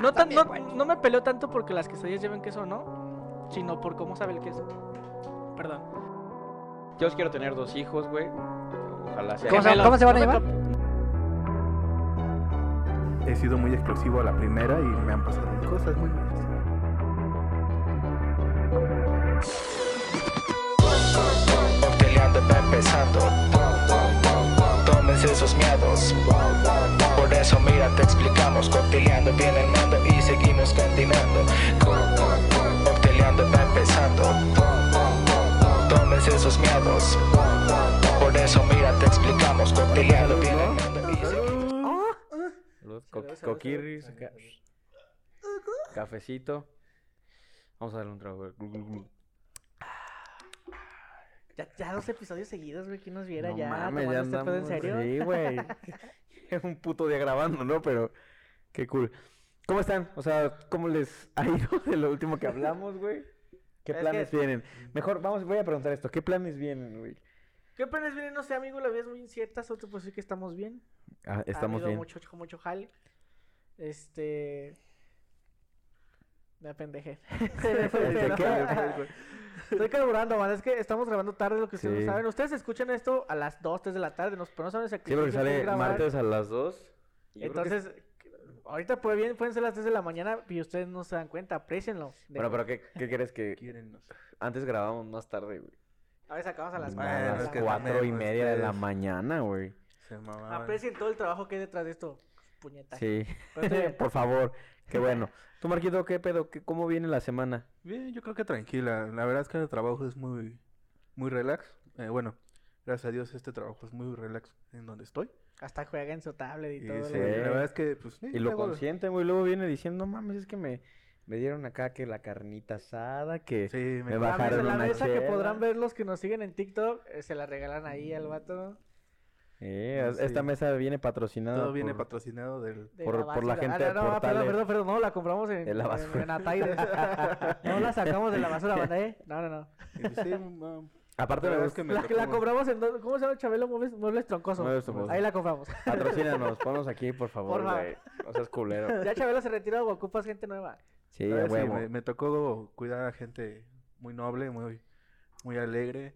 No, tan- también, no, me peleo tanto porque las quesadillas lleven queso o no, sino por cómo sabe el queso. Perdón. Yo os quiero tener dos hijos, güey. Ojalá sea. ¿Cómo se- Gemelos, cómo se van a cap- He sido muy explosivo a la primera y me han pasado cosas muy malas. Peleando va empezando. Tómense esos miedos. Por eso mira te explicamos. Cocteleando viene el mando y seguimos continuando. Cocteleando va empezando. Tómense esos miedos. Por eso mira te explicamos. Cocteleando viene el mando y seguimos. Co- coquirris. Cafecito. Vamos a darle un trago. Ya, ya dos episodios seguidos, güey, ¿quién nos viera No ya? mames, tomando ya este pedo en andamos- serio? Sí, güey. Es un puto día grabando, ¿no? Pero qué cool. ¿Cómo están? O sea, ¿cómo les ha ido de lo último que hablamos, güey? ¿Qué Es planes que- vienen? Mejor, vamos, voy a preguntar esto. ¿Qué planes vienen, güey? ¿Qué planes vienen? No sé, amigo, la vida es muy incierta, solo te puedo decir que estamos bien. Ah, Ha estamos habido bien. mucho, mucho jale. Este... Me apendejé. ¿De qué? Estoy carburando, man. Es que estamos grabando tarde, lo que ustedes Sí. no saben. Ustedes escuchan esto a las 2, 3 de la tarde, nos, pero no saben Sí, porque exactamente sale grabar. martes a las 2. Entonces, ahorita puede bien, pueden ser las 3 de la mañana y ustedes no se dan cuenta, aprecienlo. De- Bueno, pero ¿qué, qué crees que Quieren, no sé. antes grabábamos más tarde, güey? A veces acabamos a las A Bueno, las es que cuatro y también, media de la ustedes- mañana, güey. Aprecien todo el trabajo que hay detrás de esto. Puñeta. Sí. Pero estoy bien. Por favor. Qué bueno. Tú, Marquito, ¿qué pedo? ¿Qué, ¿Cómo viene la semana? Bien, yo creo que tranquila. La verdad es que el trabajo es muy, muy relax. Eh, bueno, gracias a Dios este trabajo es muy relax en donde estoy. Hasta juega en su tablet y, Y todo. sí, la verdad es que, pues, Y lo luego- consiente, güey. Luego viene diciendo, no mames, es que me, me dieron acá que la carnita asada, que Sí, me, me La bajaron mesa, la mesa que podrán ver los que nos siguen en TikTok, eh, se la regalan ahí al vato. Eh, Sí. Esta mesa viene patrocinada Todo viene por- patrocinado del... de Por- por la gente Ah, de no, no, perdón, perdón, perdón, no, la compramos en, De la en- basura. en Ataide. no la sacamos de la basura, banda, ¿eh? No, no, no. pues, sí, um, Aparte la gusta que me La, la compramos en... ¿Cómo se llama, Chabelo? Muebles, muebles troncosos. Muebles troncosos. Ahí la compramos. Patrocínanos, ponnos aquí, por favor, Por güey. No seas culero. ya Chabelo se retiró, ocupas gente nueva. Sí, la a verdad, sí, me, me tocó cuidar a gente muy noble, muy, muy alegre,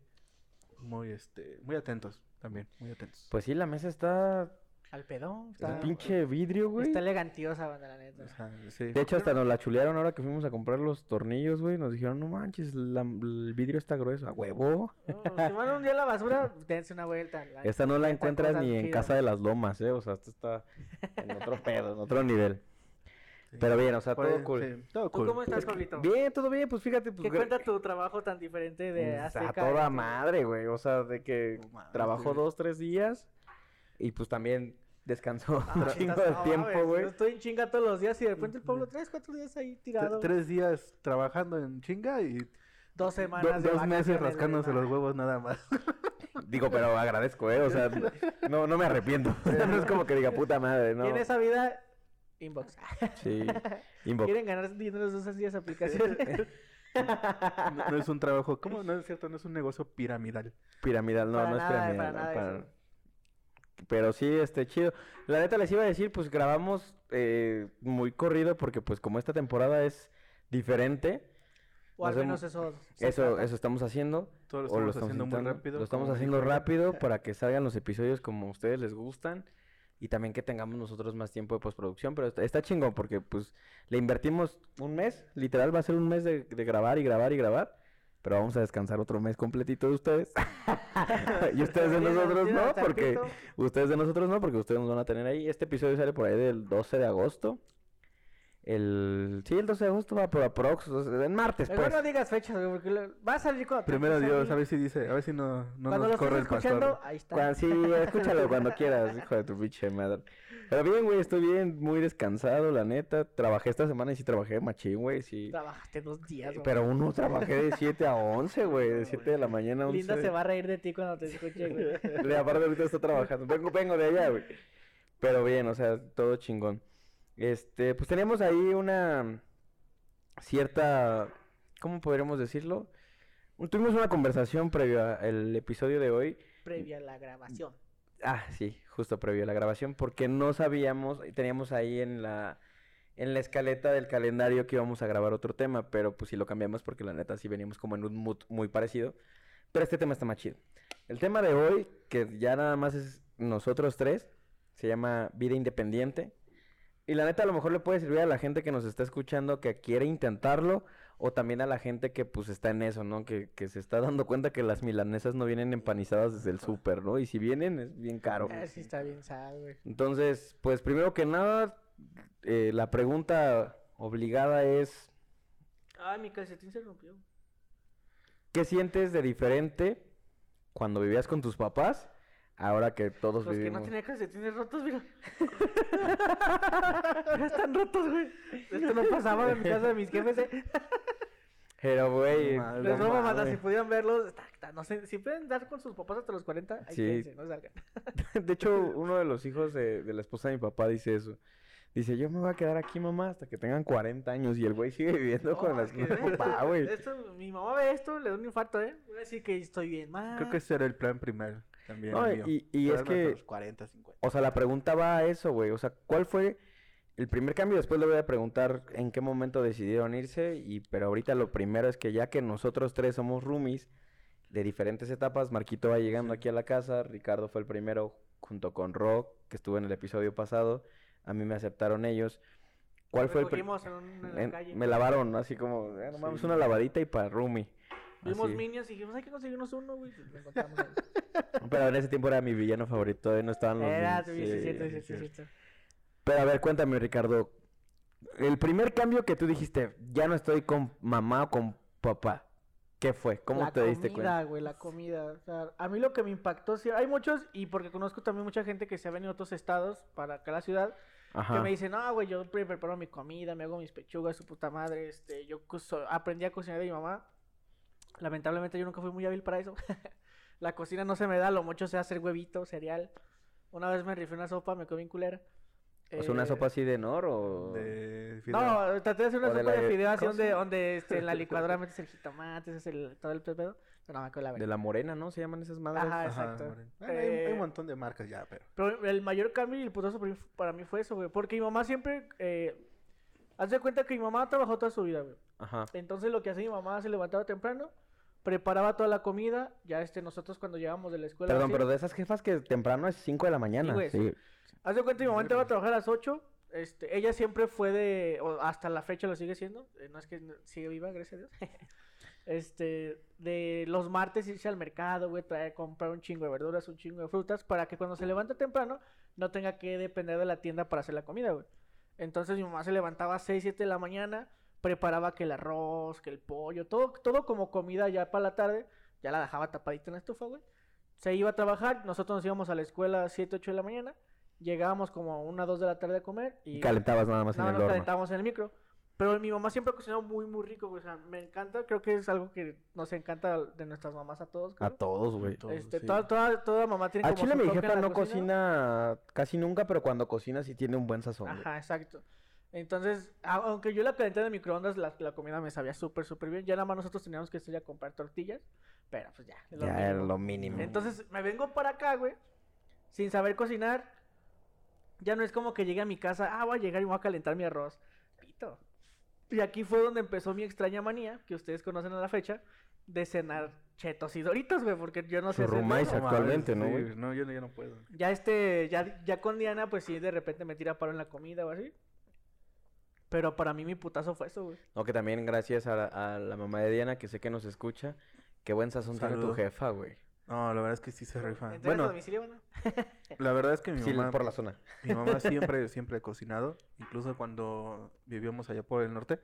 muy, este, muy atentos también, muy atentos. Pues sí, la mesa está... Al pedón. Es Está, pinche vidrio, güey. está elegantiosa, banda, la neta. O sea, sí. De hecho, hasta nos la chulearon ahora que fuimos a comprar los tornillos, güey. Nos dijeron, no manches, la- el vidrio está grueso. A huevo. No, si van un día a la basura, dense una vuelta. la- Esta no la encuentras ni en. Casa de las Lomas, ¿eh? O sea, esto está en otro pedo, en otro nivel. Sí. Pero bien, o sea, Pues, todo cool. sí, todo ¿Tú cool. cómo estás, Pablito? Bien, todo bien, pues fíjate, pues... ¿Qué gra- cuenta tu trabajo tan diferente de pues, Azteca? A toda madre, güey. O sea, de que güey. dos, tres días y pues también descansó Ah, un chingo de no, tiempo, güey. Yo estoy en chinga todos los días y de repente el Pablo tres, cuatro días ahí tirado. Tres días trabajando en chinga y Dos do- semanas de dos meses rascándose los huevos nada más. Digo, pero agradezco, ¿eh? O sea, no, no me arrepiento. no es como que diga puta madre, ¿no? Y en esa vida, inbox. Sí. Inbox. ¿Quieren ganar dinero de esas 10 aplicaciones? No, no es un trabajo, ¿cómo? No es cierto, no es un negocio piramidal. Piramidal, no, Para no es piramidal. para no, nada para- eso. Pero sí, este, chido. La neta les iba a decir, pues grabamos eh, muy corrido porque pues como esta temporada es diferente, o al Nos menos eso. eso, eso estamos haciendo. Todo lo o lo estamos haciendo muy rápido. Lo estamos haciendo rápido para que salgan los episodios como a ustedes les gustan. Y también que tengamos nosotros más tiempo de postproducción. Pero está, está chingón porque pues le invertimos un mes. Literal va a ser un mes de, de grabar y grabar y grabar. Pero vamos a descansar otro mes completito de ustedes. y ustedes de nosotros no, porque ustedes de nosotros no, porque ustedes nos van a tener ahí. Este episodio sale por ahí del 12 de agosto. El sí, el 12 de agosto va por aprox, o sea, en martes Mejor pues. no digas fechas, güey, porque lo- va a salir cuando. Primero tengas Dios, ahí. a ver si dice, a ver si no, no Cuando lo nos corre estés el escuchando, pastor. ahí está. Cuan- sí, escúchalo cuando quieras, hijo de tu pinche madre. Pero bien, güey, estoy bien, muy descansado, la neta. Trabajé esta semana y sí trabajé machín, güey, sí. Trabajaste dos días, güey. Pero uno trabajé de 7 a 11, güey, de 7 de la mañana a 11. Linda se va a reír de ti cuando te escuche, güey. Le aparte ahorita está trabajando. Vengo, vengo de allá, güey. Pero bien, o sea, todo chingón. Este, pues teníamos ahí una cierta, ¿cómo podríamos decirlo? Tuvimos una conversación previo al episodio de hoy. Previa a la grabación. Ah, sí, justo previo a la grabación, porque no sabíamos, teníamos ahí en la en la escaleta del calendario que íbamos a grabar otro tema, pero pues sí lo cambiamos porque la neta sí veníamos como en un mood muy parecido. Pero este tema está más chido. El tema de hoy, que ya nada más es nosotros tres, se llama Vida Independiente. Y la neta a lo mejor le puede servir a la gente que nos está escuchando que quiere intentarlo o también a la gente que pues está en eso, ¿no? Que, que se está dando cuenta que las milanesas no vienen empanizadas desde el súper, ¿no? Y si vienen es bien caro. Ah, sí está bien güey. Entonces, pues primero que nada, eh, la pregunta obligada es, Ay, mi calcetín se rompió. ¿qué sientes de diferente cuando vivías con tus papás? Ahora que todos Los que no vivimos... tenía calcetines rotos, mira. están rotos, güey. Esto no pasaba en mi casa de mis jefes, eh. Pero, güey, No Les No mames. si pudieran verlos, está- está- no sé, si pueden dar con sus papás hasta los 40, ahí Sí. quédense, no salgan. de hecho, uno de los hijos de, de la esposa de mi papá dice eso. Dice, yo me voy a quedar aquí, mamá, hasta que tengan 40 años. Y el güey sigue viviendo con las que con mi papá, güey. esto, mi mamá ve esto, le da un infarto, ¿eh? Voy a decir que estoy bien mal. Creo que ese era el plan primero. También. No, el mío. y- y es que- los 40, 50. O sea, la pregunta va a eso, güey. O sea, ¿cuál fue el primer cambio? Después le voy a preguntar en qué momento decidieron irse. Y, pero ahorita lo primero es que ya que nosotros tres somos roomies de diferentes etapas, Marquito va llegando Sí. aquí a la casa, Ricardo fue el primero junto con Rock, que estuvo en el episodio pasado. A mí me aceptaron ellos. ¿Cuál fue el en, un- en la en- calle. Me lavaron, ¿no? Así como, eh, una lavadita y para roomie. Vimos Así. Minions y dijimos, hay que conseguirnos uno, güey. Pero en ese tiempo era mi villano favorito, no estaban los Era, sí, sí, cierto, sí, sí. cierto. Pero a ver, cuéntame, Ricardo. El primer cambio que tú dijiste, ya no estoy con mamá o con papá. ¿Qué fue? ¿Cómo la te diste comida, cuenta? güey, la comida. O sea, a mí lo que me impactó, sí, hay muchos, y porque conozco también mucha gente que se ha venido a otros estados para acá a la ciudad, que Ajá. me dicen, no, güey, yo pre- preparo mi comida, me hago mis pechugas, su puta madre, este, yo aprendí a cocinar de mi mamá. Lamentablemente yo nunca fui muy hábil para eso. la cocina no se me da, lo mucho sé hacer huevito, cereal. Una vez me rifé una sopa, me comí en culera. ¿O sea, una Eh, sopa así de nor o...? De fideo. No, traté de hacer una sopa de de- fideo así ¿cómo donde, donde este, en la licuadora metes el jitomate, haces el, todo el pedo. Pero no me acuerdo la De la morena, ¿no? Se llaman esas madres. Ajá, exacto. Bueno, hay, hay Eh, un montón de marcas ya, pero. Pero el mayor cambio y el putazo para mí, fue eso, güey. Porque mi mamá siempre. Eh, haz de cuenta que mi mamá trabajó toda su vida, güey. Ajá. Entonces lo que hacía mi mamá se levantaba temprano, preparaba toda la comida. Ya este, nosotros cuando llegamos de la escuela. Perdón, así, pero de esas jefas que temprano es 5 de la mañana. güey, Sí. Haz de cuenta mi mamá entraba a trabajar a las 8. Este, ella siempre fue de. o hasta la fecha lo sigue siendo. eh, no es que sigue viva, gracias a Dios. este, de los martes irse al mercado, güey, traer, comprar un chingo de verduras, un chingo de frutas, para que cuando se levanta temprano no tenga que depender de la tienda para hacer la comida, güey. Entonces mi mamá se levantaba a 6, 7 de la mañana, preparaba que el arroz, que el pollo, todo, todo como comida ya para la tarde, ya la dejaba tapadita en la estufa, güey. Se iba a trabajar, nosotros nos íbamos a la escuela a 7, 8 de la mañana, llegábamos como a 1, 2 de la tarde a comer y Y calentabas nada más en el horno. calentábamos en el micro. Pero mi mamá siempre ha cocinado muy, muy rico, güey. O sea, me encanta, creo que es algo que nos encanta de nuestras mamás a todos. A todos, güey. Este, sí. toda, toda, toda mamá tiene A como Chile su mi en jefa no cocina casi nunca, pero cuando cocina sí tiene un buen sazón. güey. Ajá, exacto. Entonces, aunque yo la calenté de microondas, la, la comida me sabía súper, súper bien. Ya nada más nosotros teníamos que ir a comprar tortillas. Pero pues ya, es lo Ya era mínimo. lo mínimo. Entonces me vengo para acá, güey, sin saber cocinar. Ya no es como que llegue a mi casa, ah, voy a llegar y voy a calentar mi arroz. Pito. Y aquí fue donde empezó mi extraña manía, que ustedes conocen a la fecha, de cenar chetos y doritos, güey, porque yo no sé Churrumais. No actualmente, ¿no, sí, güey? No, yo no, yo no puedo. Ya este, ya, ya con Diana, pues sí, de repente me tira paro en la comida o así. Pero para mí mi putazo fue eso, güey. No, que también gracias a la, a la mamá de Diana, que sé que nos escucha. Qué buen sazón tiene tu jefa, güey. No, la verdad es que sí se rifa. ¿Entregas a Bueno, domicilio, no? la verdad es que mi Sí, mamá, por la zona. mi mamá siempre, siempre ha cocinado. Incluso cuando vivíamos allá por el norte.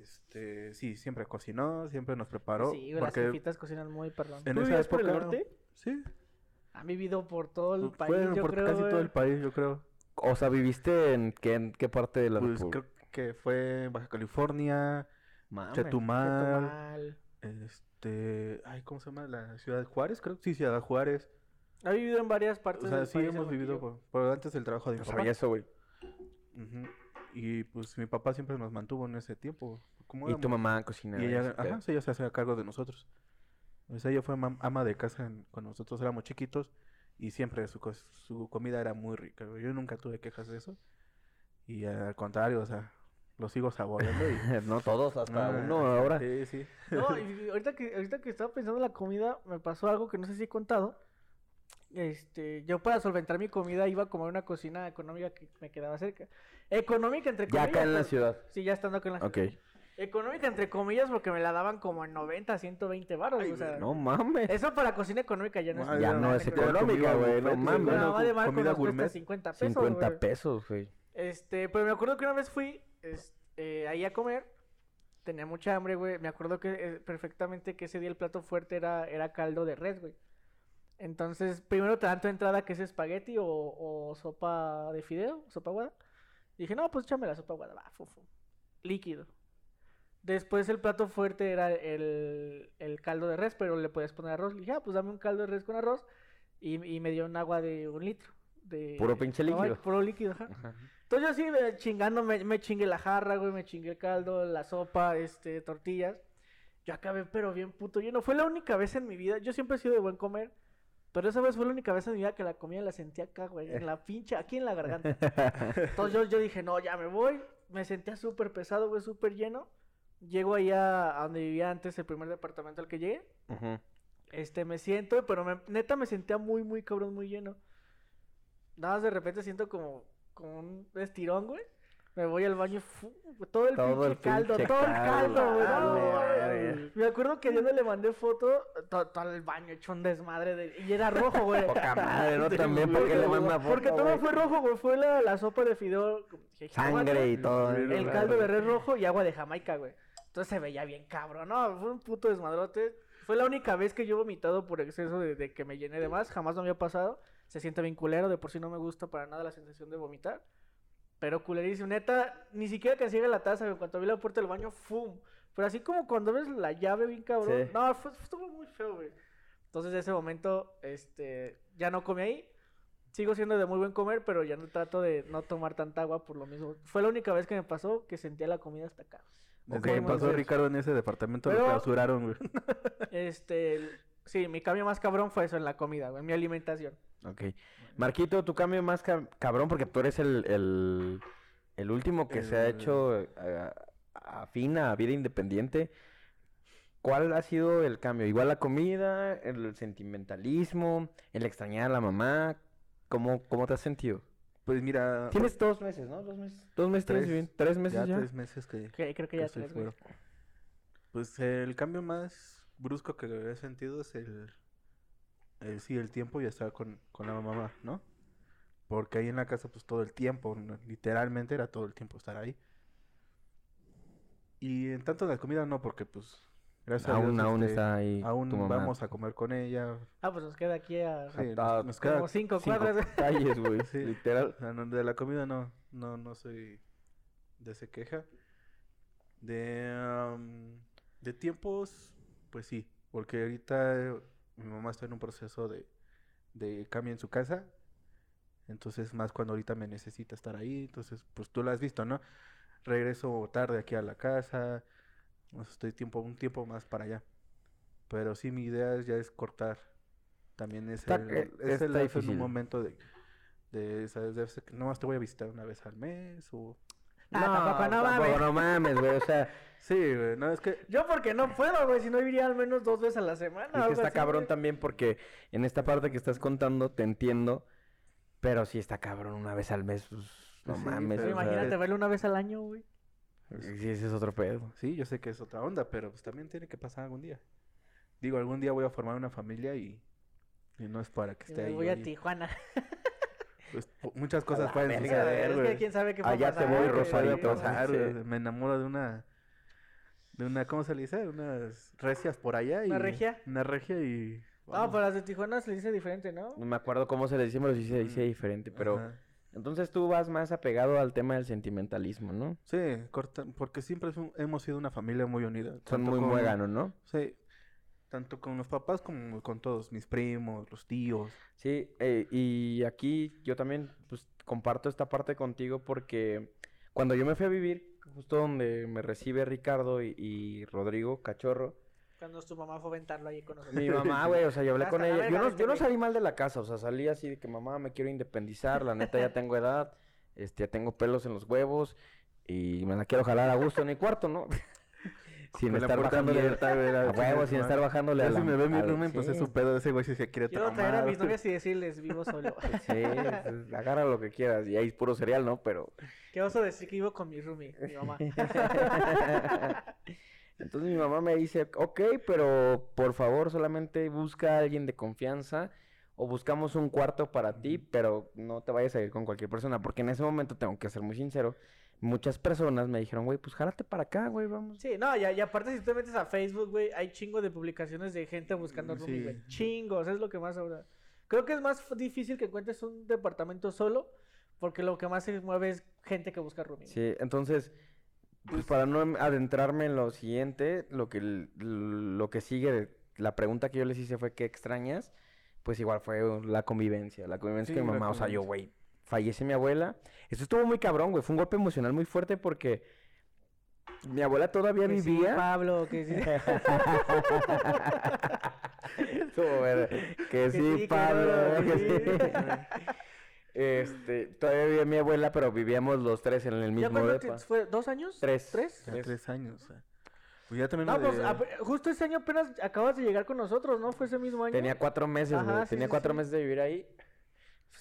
Este, sí, siempre cocinó, siempre nos preparó. Sí, las porque jefitas cocinan muy, perdón. en ¿Tú esa vivías por el época- norte? Sí, Han vivido por todo el país, yo por creo, casi todo güey. el país, yo creo. O sea, ¿viviste en qué, en qué parte de la Pues República? creo que fue en Baja California. Chetumal, Chetumal. este, ay, ¿cómo se llama? La ciudad de Juárez, creo. Sí, Ciudad Juárez. Ha vivido en varias partes O sea, del sí país el hemos vivido por, por antes del trabajo de mi No papá. sabía eso, güey. Y pues mi papá siempre nos mantuvo en ese tiempo. Y tu mamá cocina. Y ella, ajá, sí, ella se hacía cargo de nosotros. O sea, ella fue ama de casa en- cuando nosotros éramos chiquitos y siempre su, su comida era muy rica. Yo nunca tuve quejas de eso. Y al contrario, o sea, lo sigo saboreando y... no todos, hasta Ah, uno ahora. Sí, sí. No, y ahorita que, ahorita que estaba pensando en la comida, me pasó algo que no sé si he contado. Este, yo para solventar mi comida iba a comer una cocina económica que me quedaba cerca. Económica entre Ya comillas. acá en la pero- ciudad. Sí, ya estando acá en la Ok. ciudad. Económica entre comillas porque me la daban como en 90, 120 baros, Ay, o sea. No mames. Eso para cocina económica ya no es Ya ya no es económica. güey. No mames. Bueno, va de comida gourmet. 50 pesos. 50 güey. pesos, güey. Este, pero me acuerdo que una vez fui este, ahí a comer. Tenía mucha hambre, güey. Me acuerdo que eh, perfectamente que ese día el plato fuerte era, era caldo de res, güey. Entonces, primero te dan tu entrada que es espagueti o, sopa de fideo, sopa aguada. Dije, no, pues échame la sopa aguada, va, fufu. Líquido. Después el plato fuerte era el, el caldo de res, pero le podías poner arroz. Le dije, ah, pues dame un caldo de res con arroz. Y me dio un agua de un litro. De... Puro pinche Ay, líquido. Puro líquido, ajá. Ajá. Entonces yo así me- chingando, me, me chingué la jarra, güey, me chingué el caldo, la sopa, este, tortillas. Yo acabé, pero bien puto lleno. Fue la única vez en mi vida, yo siempre he sido de buen comer, pero esa vez fue la única vez en mi vida que la comida la sentí acá, güey, en la pinche, aquí en la garganta. Entonces yo, yo dije, no, ya me voy. Me sentía súper pesado, güey, súper lleno. Llego allá a donde vivía antes, el primer departamento al que llegué. Este, me siento, pero me- neta me sentía muy, muy cabrón, muy lleno. Nada más de repente siento como, como un estirón, güey. Me voy al baño, fu- todo el Todo el caldo, todo el caldo, güey. no, güey. Me acuerdo que yo no le mandé foto, to- todo, el baño hecho un desmadre de... Y era rojo, güey. Poca madre, ¿no? También, ¿por qué le manda foto, Porque todo güey? fue rojo, güey. Fue la, la sopa de fideo. Sangre y todo. El el caldo de res rojo y agua de Jamaica, güey. Entonces se veía bien cabrón, no, fue un puto desmadrote. Fue la única vez que yo he vomitado por exceso de, de que me llené de más, jamás me había pasado. Se siente bien culero, de por sí no me gusta para nada la sensación de vomitar. Pero culerísimo, neta, ni siquiera que llegue la taza, güey. Cuando vi la puerta del baño, ¡fum! Pero así como cuando ves la llave bien cabrón. Sí. No, fue, estuvo muy feo, güey. Entonces, de ese momento, este, ya no comí ahí. Sigo siendo de muy buen comer, pero ya no trato de no tomar tanta agua por lo mismo. Fue la única vez que me pasó que sentía la comida hasta acá. Desde Ok, que pasó Ricardo en ese departamento Pero- lo clausuraron, güey. Este, sí, mi cambio más cabrón fue eso en la comida, güey, en mi alimentación. Ok. Marquito, tu cambio más ca- cabrón, porque tú eres el, el, el último que se ha hecho eh, afín a vida independiente. ¿Cuál ha sido el cambio? ¿Igual la comida, el sentimentalismo, el extrañar a la mamá? ¿Cómo, cómo te has sentido? Pues mira, Tienes dos meses, ¿no? Dos meses. Dos meses, Tres. bien. Tres meses ya ya. tres meses que, Que creo que ya estoy tres, güey. fuera. Pues el cambio más brusco que he sentido es el, el sí, el tiempo y estar con, con la mamá, ¿no? Porque ahí en la casa, pues todo el tiempo, literalmente era todo el tiempo estar ahí. Y en tanto la comida no, porque pues, gracias a Aún, Dios, aún este, está ahí aún tu mamá. vamos a comer con ella. Ah, pues nos queda aquí a Sí, Ah, nos, nos queda, como cinco, Cinco cuadras. calles, güey. Sí. Literal. o sea, no, de la comida no, no, no soy de ese queja. De, am, de tiempos, pues sí, porque ahorita eh, mi mamá está en un proceso de, de cambio en su casa. Entonces, más cuando ahorita me necesita estar ahí. Entonces, pues tú lo has visto, ¿no? Regreso tarde aquí a la casa. o sea, estoy tiempo, un tiempo más para allá. Pero sí, mi idea es- ya es cortar. También es Está- el, eh, es el lapso en un momento de, de, ¿sabes? De que nomás te voy a visitar una vez al mes o... Ah, tampoco, no mames. no mames, güey. O sea, Sí, güey, no, es que... Yo porque no puedo, güey, si no iría al menos dos veces a la semana. Es que está así, cabrón güey. también porque en esta parte que estás contando te entiendo, pero sí está cabrón una vez al mes, pues, no Sí, mames. Pero imagínate verlo una vez al año, güey. Sí, ese es otro pedo. Sí, yo sé que es otra onda, pero pues también tiene que pasar algún día. Digo, algún día voy a formar una familia y, y no es para que Y esté me ahí. voy a Tijuana. pues, muchas cosas pueden verga, suceder, es que quién sabe qué Allá te voy, Rosarito, pasar, sí. Me enamoro de una... De una, ¿cómo se le dice? Unas recias por allá y... ¿Una regia? Una regia y... No, vamos. pero las de Tijuana se le dice diferente, ¿no? No me acuerdo cómo se le dice, pero sí se dice Mm, diferente. Pero Ajá. entonces tú vas más apegado al tema del sentimentalismo, ¿no? Sí, corta, porque siempre un- hemos sido una familia muy unida. Son muy muéganos, ¿no? Sí, tanto con los papás como con todos, mis primos, los tíos. Sí, eh, y aquí yo también pues comparto esta parte contigo porque cuando yo me fui a vivir, justo donde me recibe Ricardo y, y Rodrigo Cachorro, Cuando tu mamá fue a aventarlo ahí con nosotros. mi mamá, güey, o sea, yo hablé Hasta con la ella. Yo no, yo no salí mal de la casa, o sea, salí así de que mamá me quiero independizar, la neta ya tengo edad, este, tengo pelos en los huevos y me la quiero jalar a gusto en mi cuarto, ¿no? Sin estar bajándole abierta, güey, a la huevo, sin estar bajándole a Ya la si me ve mi roommate, pues es su pedo. Ese güey si se quiere Quiero traer a mis novias y decirles, vivo solo. Sí, pues, agarra lo que quieras. Y ahí es puro cereal, ¿no? Pero. ¿Qué vas a decir que vivo con mi roomie, mi mamá? Entonces mi mamá me dice, ok, pero por favor solamente busca a alguien de confianza o buscamos un cuarto para ti, pero no te vayas a ir con cualquier persona, porque en ese momento tengo que ser muy sincero, muchas personas me dijeron, güey, pues jálate para acá, güey, vamos. Sí, no, y, y aparte si tú te metes a Facebook, güey, hay chingo de publicaciones de gente buscando Mm, roomie, sí. güey. Chingos, es lo que más ahora. Creo que es más difícil que encuentres un departamento solo, porque lo que más se mueve es gente que busca roomie. Sí, entonces, pues para no em- adentrarme en lo siguiente, lo que, lo que sigue, la pregunta que yo les hice fue, ¿qué extrañas? Pues igual fue la convivencia, la convivencia Sí, con mi mamá, o sea, yo, güey, fallece mi abuela. Esto estuvo muy cabrón, güey, fue un golpe emocional muy fuerte porque mi abuela todavía Que sí, vivía. Pablo, que sí. Que Que sí, sí, que Pablo. no, que sí. Este, todavía vivía mi abuela, pero vivíamos los tres en el ¿Ya mismo te- depa. fue? ¿Dos años? Tres. ¿Tres? Ya tres años. Pues ya también No, pues de- justo ese año apenas acabas de llegar con nosotros, ¿no? Fue ese mismo año. Tenía cuatro meses, güey. Ajá, sí, Tenía sí, cuatro sí. meses de vivir ahí.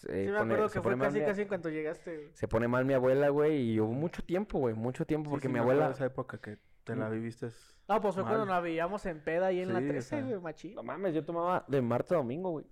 Se Sí, me pone- acuerdo que fue casi mi- casi en cuanto llegaste. güey. Se pone mal mi abuela, güey, y hubo mucho tiempo, güey, mucho tiempo, Sí, porque sí, mi acuerdo de abuela... esa época que te la viviste. No, pues fue cuando nos veíamos en peda ahí en la Sí, o 13, sea, güey, machín. No mames, yo tomaba de martes a domingo, güey.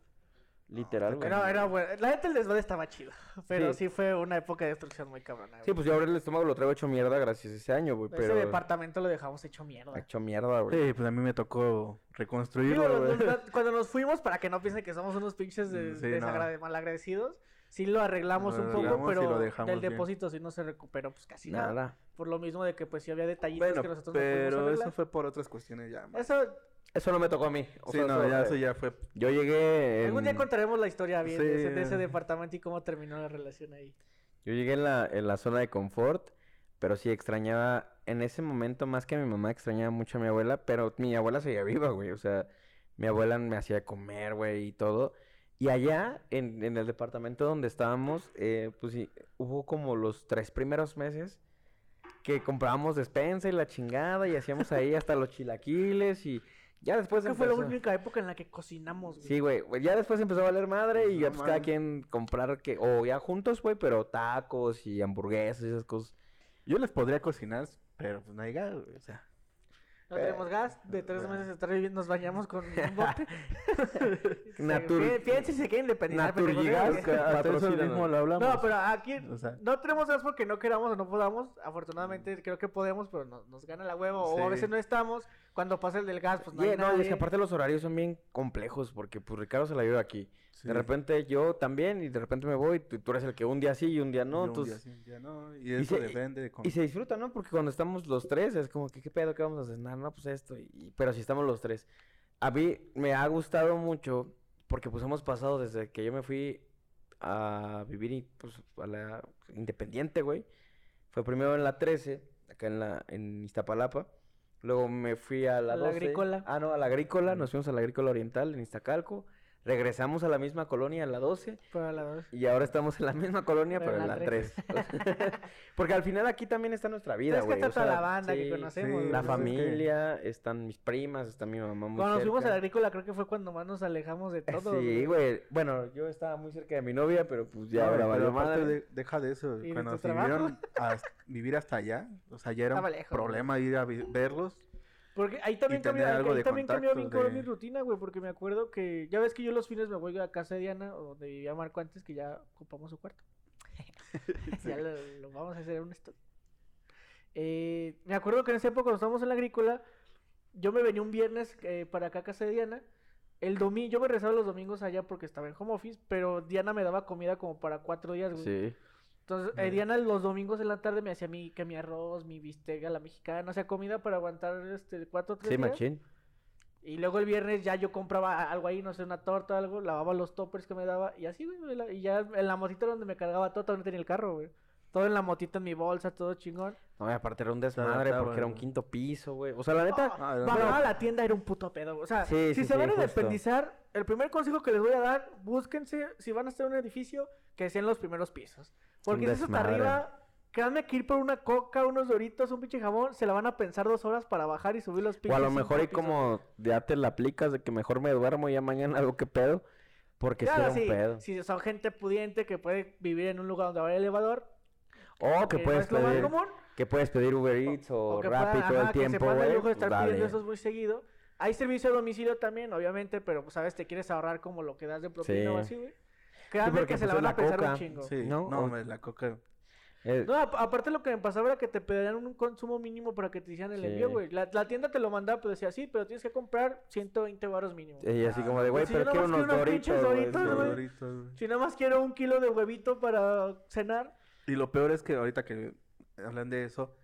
Literal, güey. Era, era bueno. La gente del desvade estaba chido. Pero Sí. sí. fue una época de destrucción muy cabrona. Sí, pues yo ahora el estómago lo traigo hecho mierda gracias a ese año, güey, Ese pero... departamento lo dejamos hecho mierda. Hecho mierda, güey. Sí, pues a mí me tocó reconstruirlo, nos- güey. nos- cuando nos fuimos, para que no piensen que somos unos pinches de, Sí, desagrade- malagradecidos, sí lo arreglamos Lo un poco, pero bien. depósito sí no se recuperó pues casi nada. Nada. Por lo mismo de que pues sí había detallitos Bueno, que nosotros no pudimos pero eso fue por otras cuestiones ya. más. Eso, Eso no me tocó a mí. o Sí, sea, no, eso, ya eso ya fue. Yo llegué en... algún día contaremos la historia bien de, ese, de ese Sí. departamento y cómo terminó la relación ahí. Yo llegué en la, en la zona de confort, pero sí extrañaba, en ese momento más que a mi mamá, extrañaba mucho a mi abuela, pero mi abuela seguía viva, güey, o sea, mi abuela me hacía comer, güey, y todo. Y allá, en, en el departamento donde estábamos, eh, pues sí, hubo como los tres primeros meses que comprábamos despensa y la chingada y hacíamos ahí hasta los chilaquiles y ya después Creo que fue la empezó- única época en la que cocinamos, güey. Sí, güey, güey, ya después empezó a valer madre y ya pues cada quien comprar que, o ya juntos, güey, pero tacos y hamburguesas y esas cosas. Yo les podría cocinar, pero pues no hay gas, güey. O sea, No tenemos gas, de tres meses de estar viviendo nos bañamos con un bote. Natur-. Piensen si se quieren independizar. Naturgigas, lo hablamos. No, pero aquí O sea- no tenemos gas porque no queramos o no podamos. Afortunadamente creo que podemos, pero no- nos gana la hueva. O a veces no estamos. Cuando pasa el del gas, pues no Yeah, hay no, y es que aparte los horarios son bien complejos porque pues Ricardo se la vive aquí. Sí. De repente yo también y de repente me voy, tú, tú eres el que un día sí y un día no, Y un día entonces... sí, un día no, y eso se- depende de cómo. Y se disfruta, ¿no? Porque cuando estamos los tres es como que, ¿qué pedo? ¿Qué vamos a cenar? No, pues esto. y- y- pero si estamos los tres. A mí me ha gustado mucho porque pues hemos pasado desde que yo me fui a vivir y, pues a la independiente, güey. Fue primero en la 13, acá en la en Iztapalapa. Luego me fui a la A la 12. Agrícola. Ah, no, a la agrícola. Nos fuimos a la agrícola oriental en Iztacalco. Regresamos a la misma colonia en la 12. Pero la verdad- Y ahora estamos en la misma colonia, Pero pero, en la la 3. Porque al final aquí también está nuestra vida, Es que está toda sea, la banda que conocemos. sí, La pues es que- familia, están mis primas, está mi mamá muy Cuando nos fuimos a la agrícola, creo que fue cuando más nos alejamos de todo. Sí, güey. Bueno, yo estaba muy cerca de mi novia, pero pues ya ahora pero valió madre. de- deja de eso. ¿Y de Cuando se vivieron a vivir hasta allá, o sea, ya era un problema ir a verlos. Porque ahí también cambió, algo ahí también cambió cabrón de- mi rutina, güey, porque me acuerdo que ya ves que yo los fines me voy a casa de Diana, o donde vivía Marco antes, que ya ocupamos su cuarto. ya lo, lo vamos a hacer en un estudio. Eh, me acuerdo que en esa época cuando estábamos en la agrícola, yo me venía un viernes eh, para acá a casa de Diana. El domingo, yo me rezaba los domingos allá porque estaba en home office, pero Diana me daba comida como para cuatro días, güey. Sí. Entonces, eh. Diana los domingos en la tarde me hacía mi, que mi arroz, mi bistec a la mexicana, o sea, comida para aguantar este cuatro o tres Sí, días. machín. Y luego el viernes ya yo compraba algo ahí, no sé, una torta o algo, lavaba los toppers que me daba y así, güey, y ya en la motita donde me cargaba todo, todavía no tenía el carro, güey. Todo en la motita en mi bolsa, todo chingón. No, y aparte era un desmadre porque era un ¿no? quinto piso, güey. O sea, la neta, Ah, era- Bajar a la tienda era un puto pedo. O sea, Sí, si sí, se sí, van a independizar, el primer consejo que les voy a dar, búsquense, si van a hacer un edificio, que sean los primeros pisos. Porque si es hasta arriba, créanme que ir por una coca, unos doritos, un pinche jabón, se la van a pensar dos horas para bajar y subir los o pinches. a lo mejor y pisos. como ya te la aplicas de que mejor me duermo y ya mañana algo que pedo. Porque era un sí, pedo. si son gente pudiente que puede vivir en un lugar donde haya elevador, O que no puedes es lo más pedir, común, que puedes pedir Uber Eats o, o Rappi todo el ajá, que se tiempo, el de estar pues, pidiendo dale. esos muy seguido. Hay servicio a domicilio también, obviamente, pero pues sabes, te quieres ahorrar como lo que das de propina o Sí. así, güey. Créanme porque, que se pues, la van la a pensar un coca. chingo. Sí, ¿No? no, O- me- la coca. Eh, No, ap- aparte lo que me pasaba era que te pedían un consumo mínimo para que te hicieran el Sí. envío, güey. La, la tienda te lo mandaba, pero decía, sí, pero tienes que comprar 120 baros mínimo. y así como de, güey, si pero quiero unos doritos. Doritos, sí. Doritos. Si nada más quiero un kilo de huevito para cenar. Y lo peor es que ahorita que hablan de eso,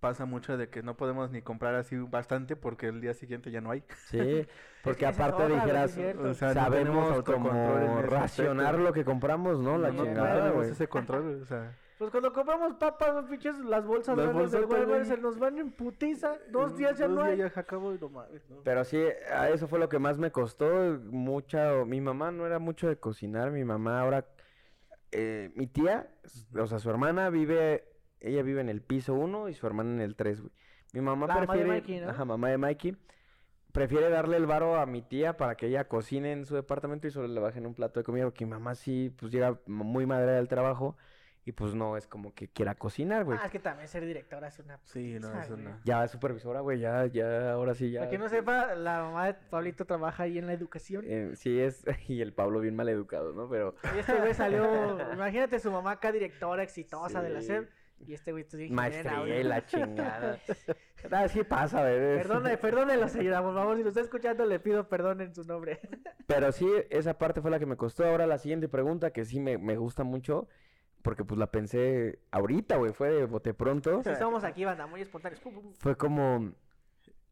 pasa mucho de que no podemos ni comprar así bastante porque el día siguiente ya no hay. Sí, porque aparte dijeras. O sea, no sabemos en como racionar lo que compramos, ¿no? La No, No chingada, güey. ese control, o sea, Pues cuando compramos papas, los pinches, las bolsas Las grandes del Walmart se nos van en putiza. Dos días ya dos no hay. días ya acabo y no mames, ¿no? Pero sí, a eso fue lo que más me costó. Mucha, mi mamá no era mucho de cocinar. Mi mamá ahora, eh, mi tía, o sea, su hermana vive, ella vive en el piso 1 y su hermana en el 3, güey. Mi mamá La mamá de prefiere, Mikey, ¿no? ajá, mamá de Mikey, prefiere darle el varo a mi tía para que ella cocine en su departamento y solo le bajen un plato de comida, porque mi mamá sí, pues llega muy madre del trabajo y pues no es como que quiera cocinar, güey. Ah, es que también ser directora es una Sí, no, es una... Ya es supervisora, güey, ya, ya, ahora sí, ya. Para que no sepa, la mamá de Pablito trabaja ahí en la educación. Eh, sí es, y el Pablo bien mal educado, ¿no? Pero Y este güey salió, imagínate su mamá acá directora exitosa de la. SEP. Y este güey estudia maestría y la chingada. Ah, sí pasa, bebé. Perdone, perdónenlo, señora, por favor, si lo está escuchando, le pido perdón en su nombre. Pero sí, esa parte fue la que me costó. Ahora la siguiente pregunta, que sí me, me gusta mucho, porque pues la pensé ahorita, güey, fue de bote pronto. Si somos aquí, banda, muy espontáneos. Fue como,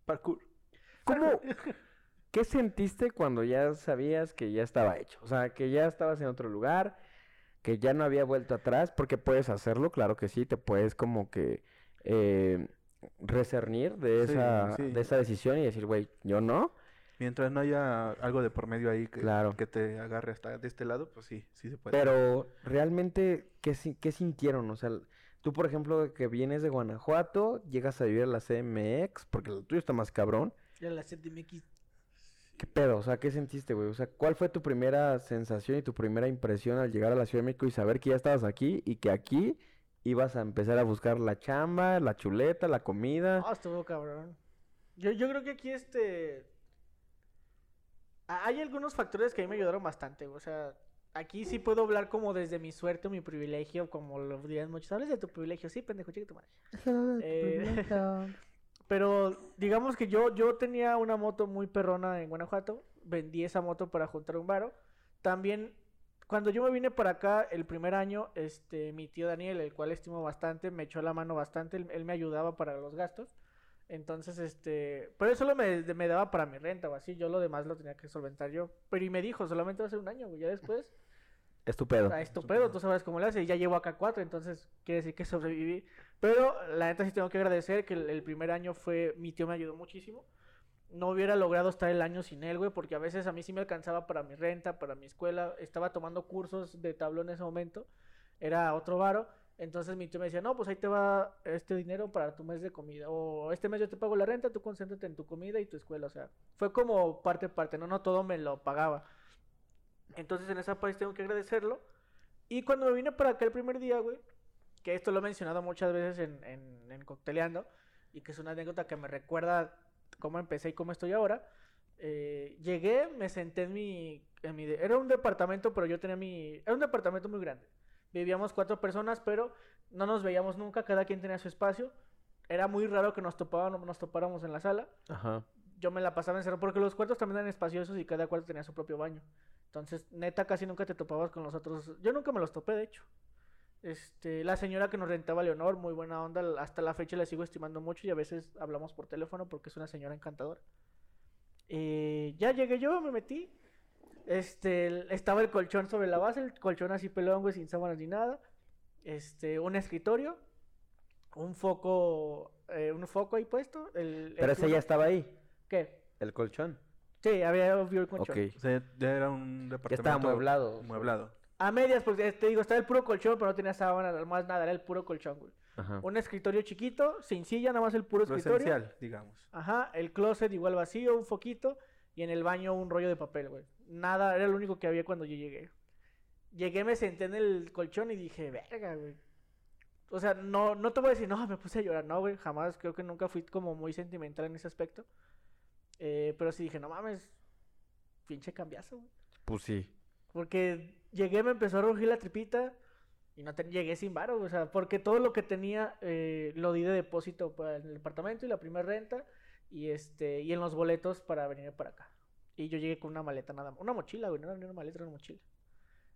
Parkour. ¿cómo? ¿Qué sentiste cuando ya sabías que ya estaba hecho? O sea, que ya estabas en otro lugar, que ya no había vuelto atrás, porque puedes hacerlo, claro que sí, te puedes como que eh, recernir de Sí, esa, sí. de esa decisión y decir, güey, yo no. Mientras no haya algo de por medio ahí que, Claro. que te agarre hasta de este lado, pues sí, sí se puede. Pero realmente, ¿qué, qué sintieron? O sea, tú, por ejemplo, que vienes de Guanajuato, llegas a vivir a la CMX, porque el tuyo está más cabrón. Ya la CDMX. ¿Qué pedo? O sea, ¿qué sentiste, güey? O sea, ¿cuál fue tu primera sensación y tu primera impresión al llegar a la Ciudad de México y saber que ya estabas aquí y que aquí ibas a empezar a buscar la chamba, la chuleta, la comida? Ah, estuvo cabrón. Yo, yo creo que aquí este. Hay algunos factores que a mí me ayudaron bastante. O sea, aquí sí puedo hablar como desde mi suerte o mi privilegio, como lo dirían muchos. Hables de tu privilegio, sí, pendejo, chica tu madre. Eh, Pero digamos que yo, yo tenía una moto muy perrona en Guanajuato. Vendí esa moto para juntar un varo. También, cuando yo me vine para acá el primer año, este, mi tío Daniel, el cual estimo bastante, me echó la mano bastante. Él, él me ayudaba para los gastos. Entonces, este, pero eso solo me, me daba para mi renta o así. Yo lo demás lo tenía que solventar yo. Pero y me dijo, solamente va a ser un año, güey. Ya después Estupendo. Ah, estupendo, tú sabes cómo le hace. Ya llevo acá cuatro, entonces quiere decir que sobreviví. Pero la neta sí tengo que agradecer que el, el primer año fue. Mi tío me ayudó muchísimo. No hubiera logrado estar el año sin él, güey, porque a veces a mí sí me alcanzaba para mi renta, para mi escuela. Estaba tomando cursos de tablón en ese momento. Era otro varo. Entonces mi tío me decía, no, pues ahí te va este dinero para tu mes de comida. O este mes yo te pago la renta, tú concéntrate en tu comida y tu escuela. O sea, fue como parte parte, no, no todo me lo pagaba. Entonces en esa parte tengo que agradecerlo. Y cuando me vine para acá el primer día, güey, que esto lo he mencionado muchas veces en, en, en Cocteleando, y que es una anécdota que me recuerda cómo empecé y cómo estoy ahora. eh, llegué, me senté en mi, en mi... Era un departamento, pero yo tenía mi... Era un departamento muy grande. Vivíamos cuatro personas, pero no nos veíamos nunca, cada quien tenía su espacio. Era muy raro que nos, topáramos, nos topáramos en la sala Ajá. yo me la pasaba encerrado porque los cuartos también eran espaciosos y cada cuarto tenía su propio baño. Entonces, neta, casi nunca te topabas con los otros. Yo nunca me los topé, de hecho. Este, la señora que nos rentaba Leonor, muy buena onda, hasta la fecha la sigo estimando mucho y a veces hablamos por teléfono porque es una señora encantadora. Eh, ya llegué yo, me metí. Este, estaba el colchón sobre la base, el colchón así pelón, güey, sin sábanas ni nada. este, un escritorio, un foco, eh, un foco ahí puesto. El, el Pero ese closet- ya estaba ahí, ¿Qué? el colchón. Sí, había vio el colchón. Ok. O sea, ya era un Ya departamento. estaba amueblado. Amueblado. A medias, porque eh, te digo, estaba el puro colchón, pero no tenía sábana, más nada, era el puro colchón, güey. Ajá. Un escritorio chiquito, sin silla, nada más el puro Lo escritorio. esencial, digamos. Ajá, el closet igual vacío, un foquito y en el baño un rollo de papel, güey. Nada, era lo único que había cuando yo llegué. Llegué, me senté en el colchón y dije, verga, güey. O sea, no, no te voy a decir, no, me puse a llorar, no, güey, jamás, creo que nunca fui como muy sentimental en ese aspecto. Eh, pero sí dije, no mames, pinche cambiazo, güey. Pues sí. Porque llegué, me empezó a rugir la tripita y no te- llegué sin varo, o sea, porque todo lo que tenía eh, lo di de depósito para el departamento y la primera renta y este y en los boletos para venir para acá. Y yo llegué con una maleta nada más, una mochila, güey, no era ni una maleta, era una mochila.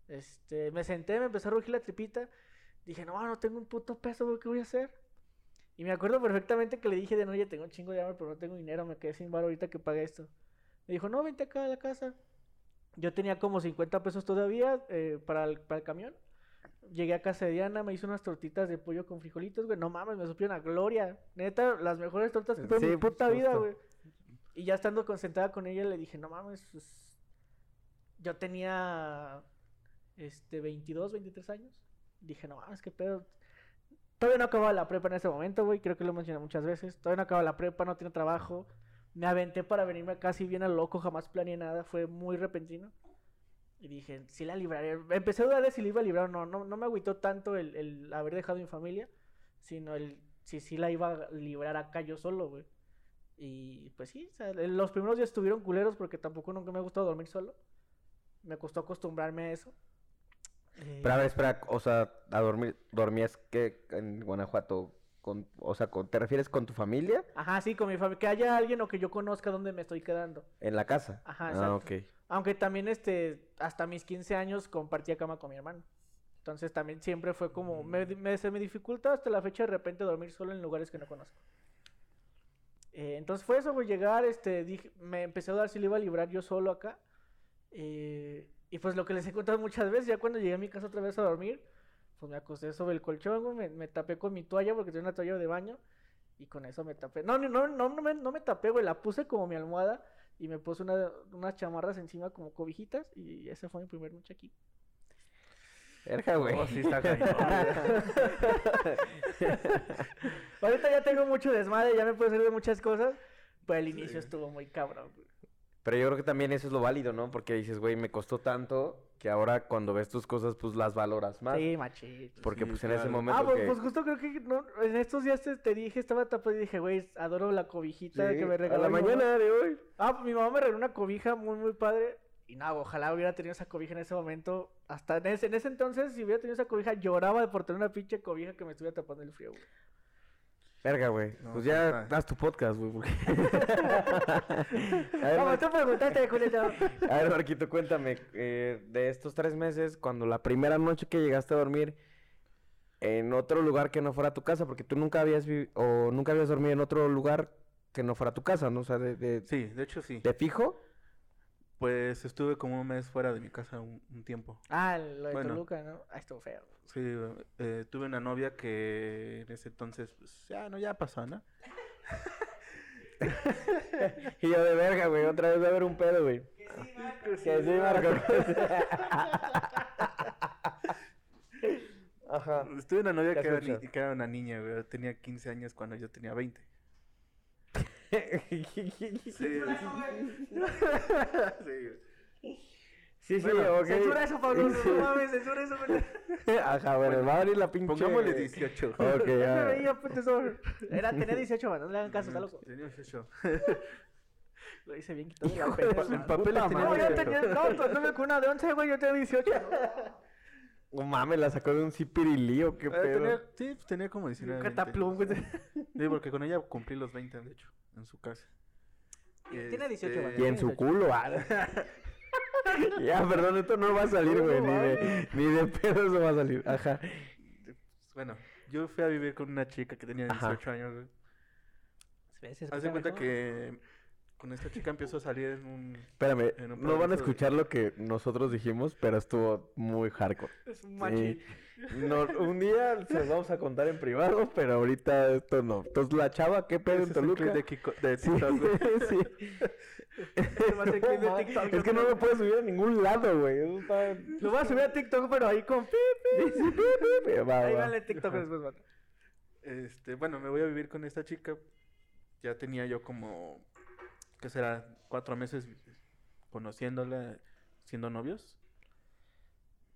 Este, me senté, me empezó a rugir la tripita, dije, "No, no tengo un puto peso, güey, ¿qué voy a hacer?" Y me acuerdo perfectamente que le dije de no, ya tengo un chingo de hambre, pero no tengo dinero, me quedé sin varo ahorita que pague esto. Me dijo, "No, vente acá a la casa." Yo tenía como 50 pesos todavía eh, para, el, para el camión. Llegué a casa de Diana, me hizo unas tortitas de pollo con frijolitos, güey. No mames, me supieron a gloria. Neta, las mejores tortas que tuve en mi puta vida, güey. Y ya estando concentrada con ella, le dije, no mames, pues, yo tenía este 22, 23 años. Dije, no mames, qué pedo. Todavía no acababa la prepa en ese momento, güey. Creo que lo he mencionado muchas veces. Todavía no acababa la prepa, no tiene trabajo. Me aventé para venirme casi bien al loco, jamás planeé nada. Fue muy repentino. Y dije, sí la libraré. Empecé a dudar de si la iba a librar o no. No, no me agüitó tanto el, el haber dejado mi familia, sino el si sí la iba a librar acá yo solo, güey. Y pues sí, o sea, los primeros días estuvieron culeros porque tampoco nunca me ha gustado dormir solo. Me costó acostumbrarme a eso. Eh, Pero a ver, espera, o sea, a dormir, dormías que en Guanajuato con, o sea, con- ¿te refieres con tu familia Ajá, sí, con mi familia. Que haya alguien o que yo conozca dónde me estoy quedando. en la casa? Ajá, Ah, exacto. Aunque también, este, hasta mis 15 años compartía cama con mi hermano. Entonces también siempre fue como, me, me- se me dificulta hasta la fecha de repente dormir solo en lugares que no conozco. Eh, entonces fue eso, güey, llegar, este, dije, me empecé a dar si le iba a librar yo solo acá. Eh, y pues lo que les he contado muchas veces, ya cuando llegué a mi casa otra vez a dormir, pues me acosté sobre el colchón, güey, me, me tapé con mi toalla porque tenía una toalla de baño. Y con eso me tapé. No, no, no, no, no, me, no me tapé, güey, la puse como mi almohada y me puse una, unas chamarras encima como cobijitas y esa fue mi primer noche aquí. Verga, güey. Oh, sí está cañón, Ahorita ya tengo mucho desmadre, ya me puedo hacer de muchas cosas, pero el inicio Sí. estuvo muy cabrón. güey. Pero yo creo que también eso es lo válido, ¿no? Porque dices, güey, me costó tanto que ahora cuando ves tus cosas, pues las valoras más. Sí, machito. Porque Sí, pues en ese momento Ah, pues, que... pues justo creo que no, en estos días te, te dije, estaba tapado y dije, güey, adoro la cobijita Sí, que me a regaló la mi mamá. mañana de hoy. Ah, pues mi mamá me regaló una cobija muy, muy padre. Y nada, ojalá hubiera tenido esa cobija en ese momento. Hasta en ese, en ese entonces, si hubiera tenido esa cobija, lloraba por tener una pinche cobija que me estuviera tapando el frío, güey. Verga, güey. No, pues ya está. haz tu podcast, güey. porque- a, ver, Como Mar- tú preguntaste, Julieta. a ver, Marquito, cuéntame. eh, de estos tres meses, cuando la primera noche que llegaste a dormir en otro lugar que no fuera tu casa, porque tú nunca habías vi- o nunca habías dormido en otro lugar que no fuera tu casa, ¿no? O sea, de, de, Sí, de hecho sí. de fijo. Pues estuve como un mes fuera de mi casa un, un tiempo. Ah, lo de Bueno. Toluca, ¿no? Ah, estuvo feo. Sí, eh, tuve una novia que en ese entonces, pues, ya no, ya pasó, ¿no? Y yo de verga, güey. Otra vez va a haber un pedo, güey. Que sí, Marco. Ajá. Tuve una novia que era, que era una niña, güey. Tenía 15 años cuando yo tenía 20. Sí, sí. sí, güey. Sí, sí, Bueno, ok. Censura eso, Pablo. Sí. No mames, censura eso, güey. Ajá, bueno, va a abrir la pinche. Pongámosle 18. Ok, Ya me veía, puto, eso. Era, tenía 18 años, no le hagan caso, está loco. Tenía 18. Lo hice bien quitando la Hijo pena. En puta tenía No, yo tenía, no, tú no me con una de 11, güey, yo tenía 18. No mames, la sacó de un zipirilío, qué Eh, pedo. tenía, sí, pues, tenía como 19. Un 20. cataplum, güey. Sí, porque con ella cumplí los 20, de hecho, en su casa. Tiene 18 Este, años. Y en su culo, ah. Ya, perdón, esto no va a salir, güey. Ni de, ni de pedo eso va a salir. Ajá. Bueno, yo fui a vivir con una chica que tenía Ajá. 18 años, güey. De cuenta que con esta chica empiezo a salir en un... Espérame, En un no van a de- escuchar lo que nosotros dijimos, pero estuvo muy hardcore. Es un machín. No, un día se los vamos a contar en privado, pero ahorita esto no. Entonces, la chava, ¿qué pedo en Ese es el clip Toluca? de, Kiko- de Sí, TikTok, güey. sí. Va TikTok, es que no lo puedes subir a ningún lado, güey. Eso está... Lo voy a subir a TikTok, pero ahí con. Sí, sí. Va, Ahí va. dale TikTok después, banda. Este, bueno, me voy a vivir con esta chica. Ya tenía yo como, ¿qué será? Cuatro meses conociéndola, siendo novios.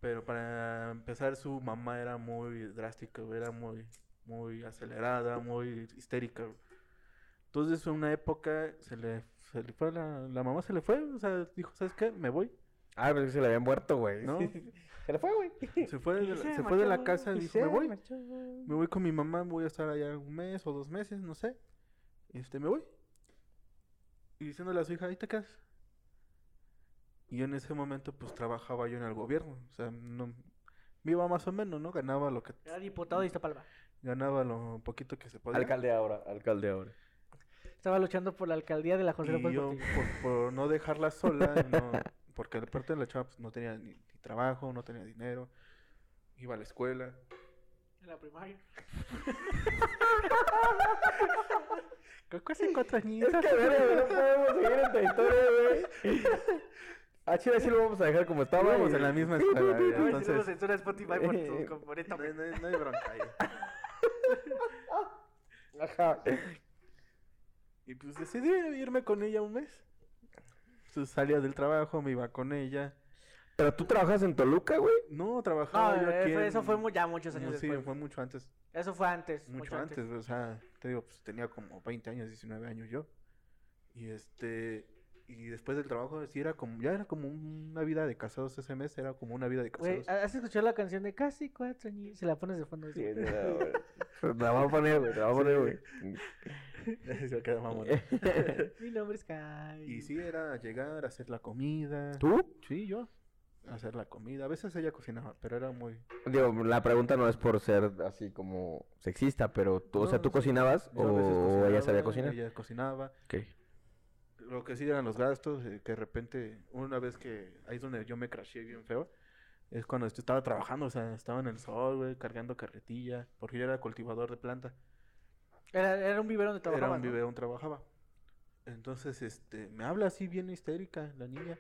Pero para empezar, su mamá era muy drástica, era muy, muy acelerada, muy histérica. Entonces, en una época, se le, se le fue la, la mamá se le fue, o sea, dijo, ¿sabes qué? Me voy. Ah, pero se le había muerto, güey. ¿No? Se le fue, güey. Se fue de la, se se fue de la casa y Y dijo, se me voy. marchó. Me voy con mi mamá, voy a estar allá un mes o dos meses, no sé. Este, me voy. Y diciéndole a su hija, ahí te quedas. Y yo en ese momento, pues trabajaba yo en el gobierno. O sea, no, iba más o menos, ¿no? Ganaba lo que, Era diputado de Iztapalapa. ganaba lo poquito que se podía. Alcalde ahora, alcalde ahora. Estaba luchando por la alcaldía de la José Y López yo, por, por no dejarla sola, no, porque aparte de la chava, pues, no tenía ni, ni trabajo, no tenía dinero. Iba a la escuela. En la primaria. Creo que hace cuatro Es que, güey, no podemos seguir esta historia, güey. A Chile sí lo vamos a dejar como estaba. Estábamos y- en la misma escuela. ver si no entonces, nos censura Spotify por tu componente. no, hay- no hay- no hay bronca ahí. Ajá. Y pues decidí irme con ella un mes. Entonces salía del trabajo, me iba con ella. Pero tú trabajas en Toluca, güey. No, No, trabajaba yo eh, aquí eso en- fue ya muchos años no, Sí, después. fue mucho antes. Eso fue antes. Mucho, antes, o sea, te digo, pues tenía como 20 años, 19 años yo. Y este, y después del trabajo, sí era como, ya era como una vida de casados ese mes, era como una vida de Güey, casados. ¿has escuchado la canción de Casi Cuatro años? Se la pones de fondo. Sí, no, la voy a poner, güey. La voy a poner, güey. Se queda mamón. Mi nombre es Kai. Y sí, era llegar, hacer la comida. ¿Tú? Sí, yo. Hacer la comida. A veces ella cocinaba, pero era muy... Digo, la pregunta no es por ser así como sexista, pero tú, o sea, ¿tú sí. cocinabas Yo a veces o ella sabía cocinaba, cocinar? Ella cocinaba. Lo que sí eran los gastos, eh, que de repente, una vez que, ahí es donde yo me crashé bien feo, es cuando est- estaba trabajando, o sea, estaba en el sol, güey, cargando carretilla, porque yo era cultivador de planta. Era, era un vivero donde Era trabajaba. un biberón, trabajaba. Entonces, este, me habla así bien histérica la niña.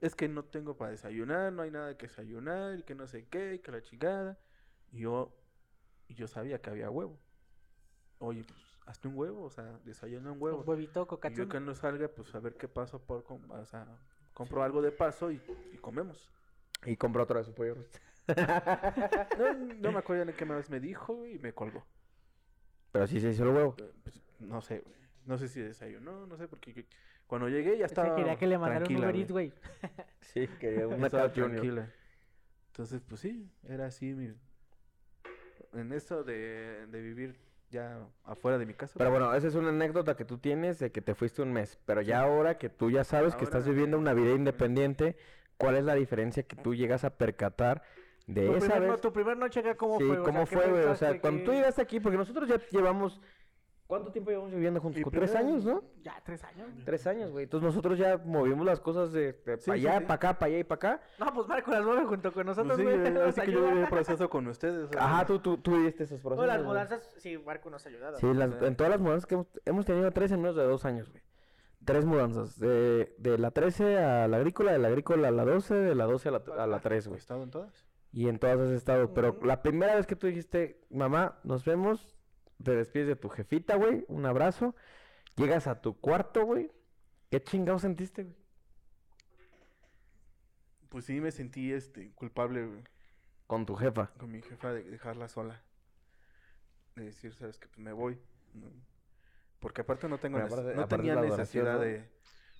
Es que no tengo para desayunar, no hay nada que desayunar, y que no sé qué, y que la chingada. Y yo, y yo sabía que había huevo. Oye, pues, hazte un huevo, o sea, desayuna un huevo. Un huevito, Y yo que no salga, pues a ver qué paso por, o sea, compro algo de paso y, y comemos. Y compró otra vez su pollo. No, no me acuerdo ni qué más me dijo y me colgó. Pero sí se hizo el huevo. Eh, pues, no sé, güey. No sé si desayunó, no sé, porque que- cuando llegué ya Es que estaba quería que le mandaran un Uber Eats, güey. Sí, quería una estaba tranquila. Entonces, pues sí, era así mi... En eso de, de vivir ya afuera de mi casa. Pero bueno, esa es una anécdota que tú tienes de que te fuiste un mes. Pero ya ahora que tú ya sabes que estás viviendo una vida independiente, ¿cuál es la diferencia que tú llegas a percatar de Tu esa primer, no- vez? tu primer noche acá, ¿cómo Sí, fue? O ¿cómo sea, ¿qué fue, güey? O sea, cuando tú llegaste aquí, porque nosotros ya llevamos... ¿Cuánto tiempo llevamos viviendo juntos? Con tres años, ¿no? Ya, tres años. Tres años, güey. Entonces nosotros ya movimos las cosas de, de Sí, para allá, sí. para acá, para allá y para acá. No, pues Marco las mueve junto con Pues nosotros, sí, güey. yo- así que yo viví el proceso con ustedes. Ajá, tú, tú, tú viviste esos procesos. No, las mudanzas, sí, Marco nos ha ayudado. Sí, las- en todas las mudanzas que hemos, hemos tenido tres en menos de dos años, güey. Tres mudanzas. De, de la 13 a la agrícola, de la agrícola a la 12, de la 12 a la, a la 3, ¿He güey. estado en todas? Y en todas has estado. Pero la primera vez que tú dijiste, mamá, nos vemos, te despides de tu jefita, güey, un abrazo. Llegas a tu cuarto, güey. ¿Qué chingados sentiste, güey? Pues sí, me sentí este culpable güey, Con tu jefa. con mi jefa de dejarla sola. De decir, sabes que pues me voy. ¿no? Porque aparte no tengo aparte- no aparte tenía la necesidad ¿no? de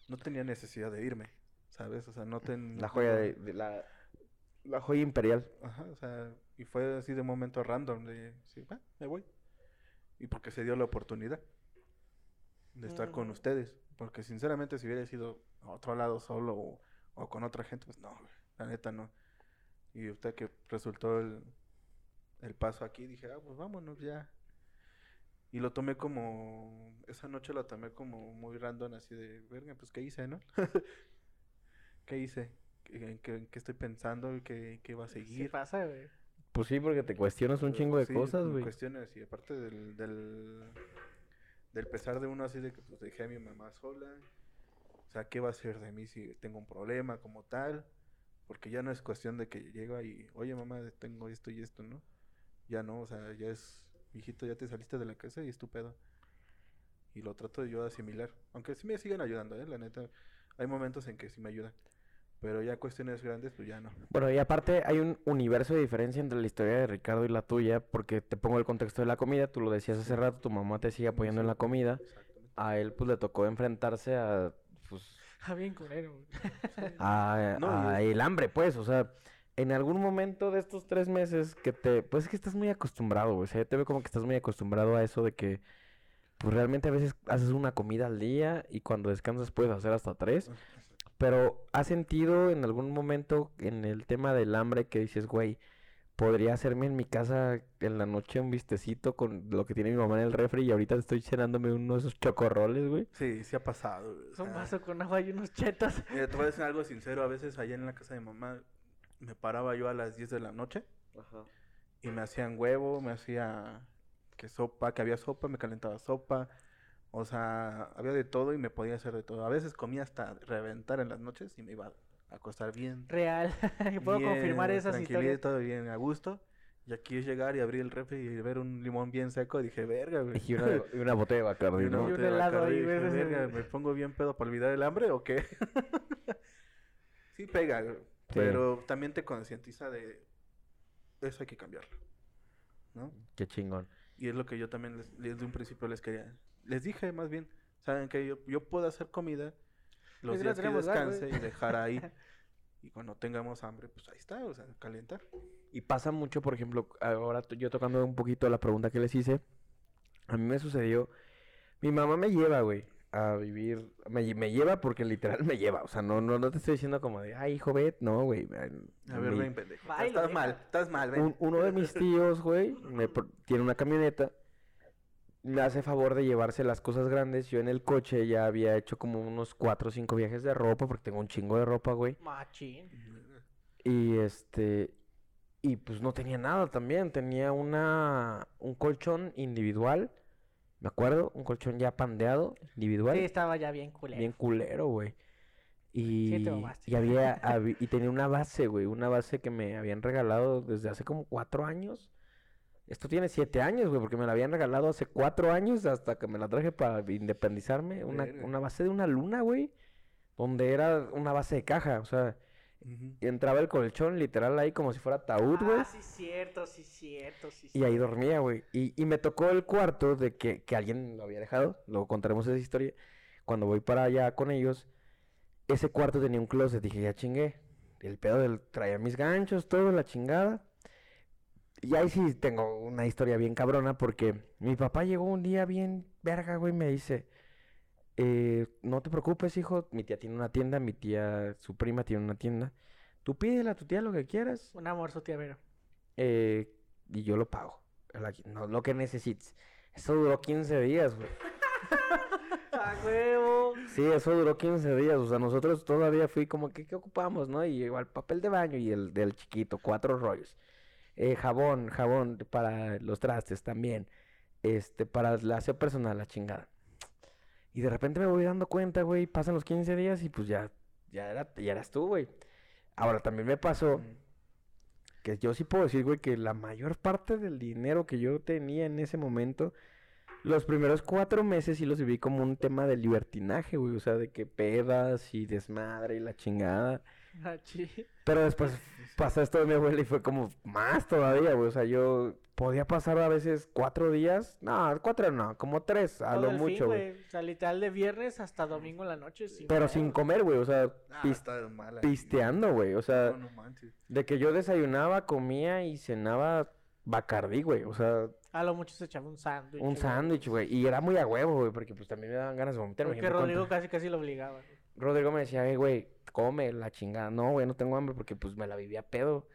no tenía necesidad de irme, ¿sabes? O sea, no ten, La joya de, de la... La joya imperial. Ajá, o sea, y fue así de momento random de sí, "Ah, me voy. Y porque se dio la oportunidad de estar con ustedes, porque sinceramente si hubiera sido a otro lado solo o, o con otra gente, pues no, la neta no. Y usted que resultó el, el paso aquí, dije, ah, pues vámonos ya. Y lo tomé como, esa noche lo tomé como muy random, así de, verga, pues, ¿qué hice, no? ¿Qué hice? ¿Qué, en qué- en qué estoy pensando? ¿Qué, qué va a seguir? pasa, güey. Pues sí, porque te cuestionas un chingo de Sí, cosas, güey. Cuestiones, y aparte del, del, del pesar de uno así de que pues, dejé a mi mamá sola. O sea, ¿qué va a hacer de mí si tengo un problema como tal? Porque ya no es cuestión de que llega y, oye mamá, tengo esto y esto, ¿no? Ya no, o sea, ya es, hijito, ya te saliste de la casa y es tu pedo. Y lo trato yo de asimilar. Aunque sí me siguen ayudando, ¿eh? La neta, hay momentos en que sí me ayudan. Pero ya cuestiones grandes, pues ya no. Bueno, y aparte hay un universo de diferencia entre la historia de Ricardo y la tuya, porque te pongo el contexto de la comida, tú lo decías hace rato, tu mamá te sigue apoyando en la comida, a él pues le tocó enfrentarse a, pues, Ah, bien culero, a, No, a el hambre, pues, o sea, en algún momento de estos tres meses que te, pues es que estás muy acostumbrado, güey, o sea, yo te veo como que estás muy acostumbrado a eso de que, pues realmente a veces haces una comida al día y cuando descansas puedes hacer hasta tres, pero ¿has sentido en algún momento en el tema del hambre que dices, güey, podría hacerme en mi casa en la noche un vistecito con lo que tiene mi mamá en el refri y ahorita estoy cenándome uno de esos chocorroles, güey? Sí, sí ha pasado. güey, un vaso con agua y unos chetos. Mira, te voy a decir algo sincero. A veces allá en la casa de mamá me paraba yo a las 10 de la noche y me hacían huevo, me hacía que sopa, que había sopa, me calentaba sopa. O sea, había de todo y me podía hacer de todo. A veces comía hasta reventar en las noches y me iba a acostar bien. Real. Puedo confirmar esas historias. tranquilito, bien a gusto. Y aquí es llegar y abrir el refri y ver un limón bien seco. Dije, verga, güey. Y una, y una botella de Bacardi, Y una ¿no? un botella de helado ahí, "Verga, ¿me pongo bien pedo para olvidar el hambre o qué? sí pega, pero también te concientiza de eso hay que cambiarlo, ¿no? Qué chingón. Y es lo que yo también les, desde un principio les quería, les dije más bien, saben que yo, yo puedo hacer comida los días que descanse y dejar ahí. Y cuando tengamos hambre, pues ahí está, o sea, calentar. Y pasa mucho, por ejemplo, ahora yo tocando un poquito la pregunta que les hice, a mí me sucedió, mi mamá me lleva, güey, a vivir, me, lle- me lleva porque literal me lleva, o sea, no, no, no te estoy diciendo como de, ay, hijo, no, güey. me- A ver, mi- ven, pendejo. Estás mal, estás mal, ven. un- uno de mis tíos, güey, me pro- tiene una camioneta, me hace favor de llevarse las cosas grandes, yo en el coche ya había hecho como unos cuatro o cinco viajes de ropa, porque tengo un chingo de ropa, güey. Machín. Y este. Y pues no tenía nada también. Tenía una. un colchón individual. Me acuerdo. Un colchón ya pandeado. Individual. Sí, estaba ya bien culero. bien culero, güey. Y, mamaste. y había, y tenía una base, güey. Una base que me habían regalado desde hace como cuatro años. Esto tiene siete años, güey, porque me la habían regalado hace cuatro años hasta que me la traje para independizarme. Una, una base de una luna, güey. Donde era una base de caja, o sea, entraba el colchón literal ahí como si fuera ataúd, güey. Ah, sí, cierto, sí, cierto, sí. Y ahí dormía, güey. Y, y me tocó el cuarto de que, que alguien lo había dejado. Luego contaremos esa historia. Cuando voy para allá con ellos, ese cuarto tenía un closet. Dije, ya chingué. El pedo del traía mis ganchos, todo, la chingada. Y ahí sí tengo una historia bien cabrona porque mi papá llegó un día bien verga, güey, y me dice, eh, no te preocupes, hijo, mi tía tiene una tienda, mi tía, su prima tiene una tienda. Tú pídele a tu tía lo que quieras Un amor, su tía Vero. eh, y yo lo pago. La- no, lo que necesites. Eso duró 15 días, güey. ¡A huevo! Sí, eso duró 15 días. O sea, nosotros todavía fui como que, ¿qué ocupamos, no? Y igual papel de baño y el del chiquito, cuatro rollos. Eh, jabón, jabón para los trastes también. Este, para el aseo personal, la chingada. Y de repente me voy dando cuenta, güey, pasan los 15 días y pues ya, ya, era, ya eras tú, güey. Ahora, también me pasó que yo sí puedo decir, güey, que la mayor parte del dinero que yo tenía en ese momento, los primeros cuatro meses sí los viví como un tema de libertinaje, güey. O sea, de que pedas y desmadre y la chingada. Machín. Pero después pasó esto de mi abuela y fue como más todavía, güey. O sea, yo podía pasar a veces cuatro días. No, cuatro no, como tres, a Todo lo el fin, mucho, güey. O sea, literal de viernes hasta domingo en la noche. sin Pero sin comer, güey. O sea, Ah, pis- está mala. pisteando, güey. O sea, No, no manches. de que yo desayunaba, comía y cenaba Bacardí, güey. O sea, A lo mucho se echaba un sándwich. un sándwich, güey. Y era muy a huevo, güey, porque pues también me daban ganas de vomitar. Porque Rodrigo casi casi lo obligaba. güey. Rodrigo me decía, "Eh, güey, come la chingada. No, güey, no tengo hambre porque pues me la vivía pedo.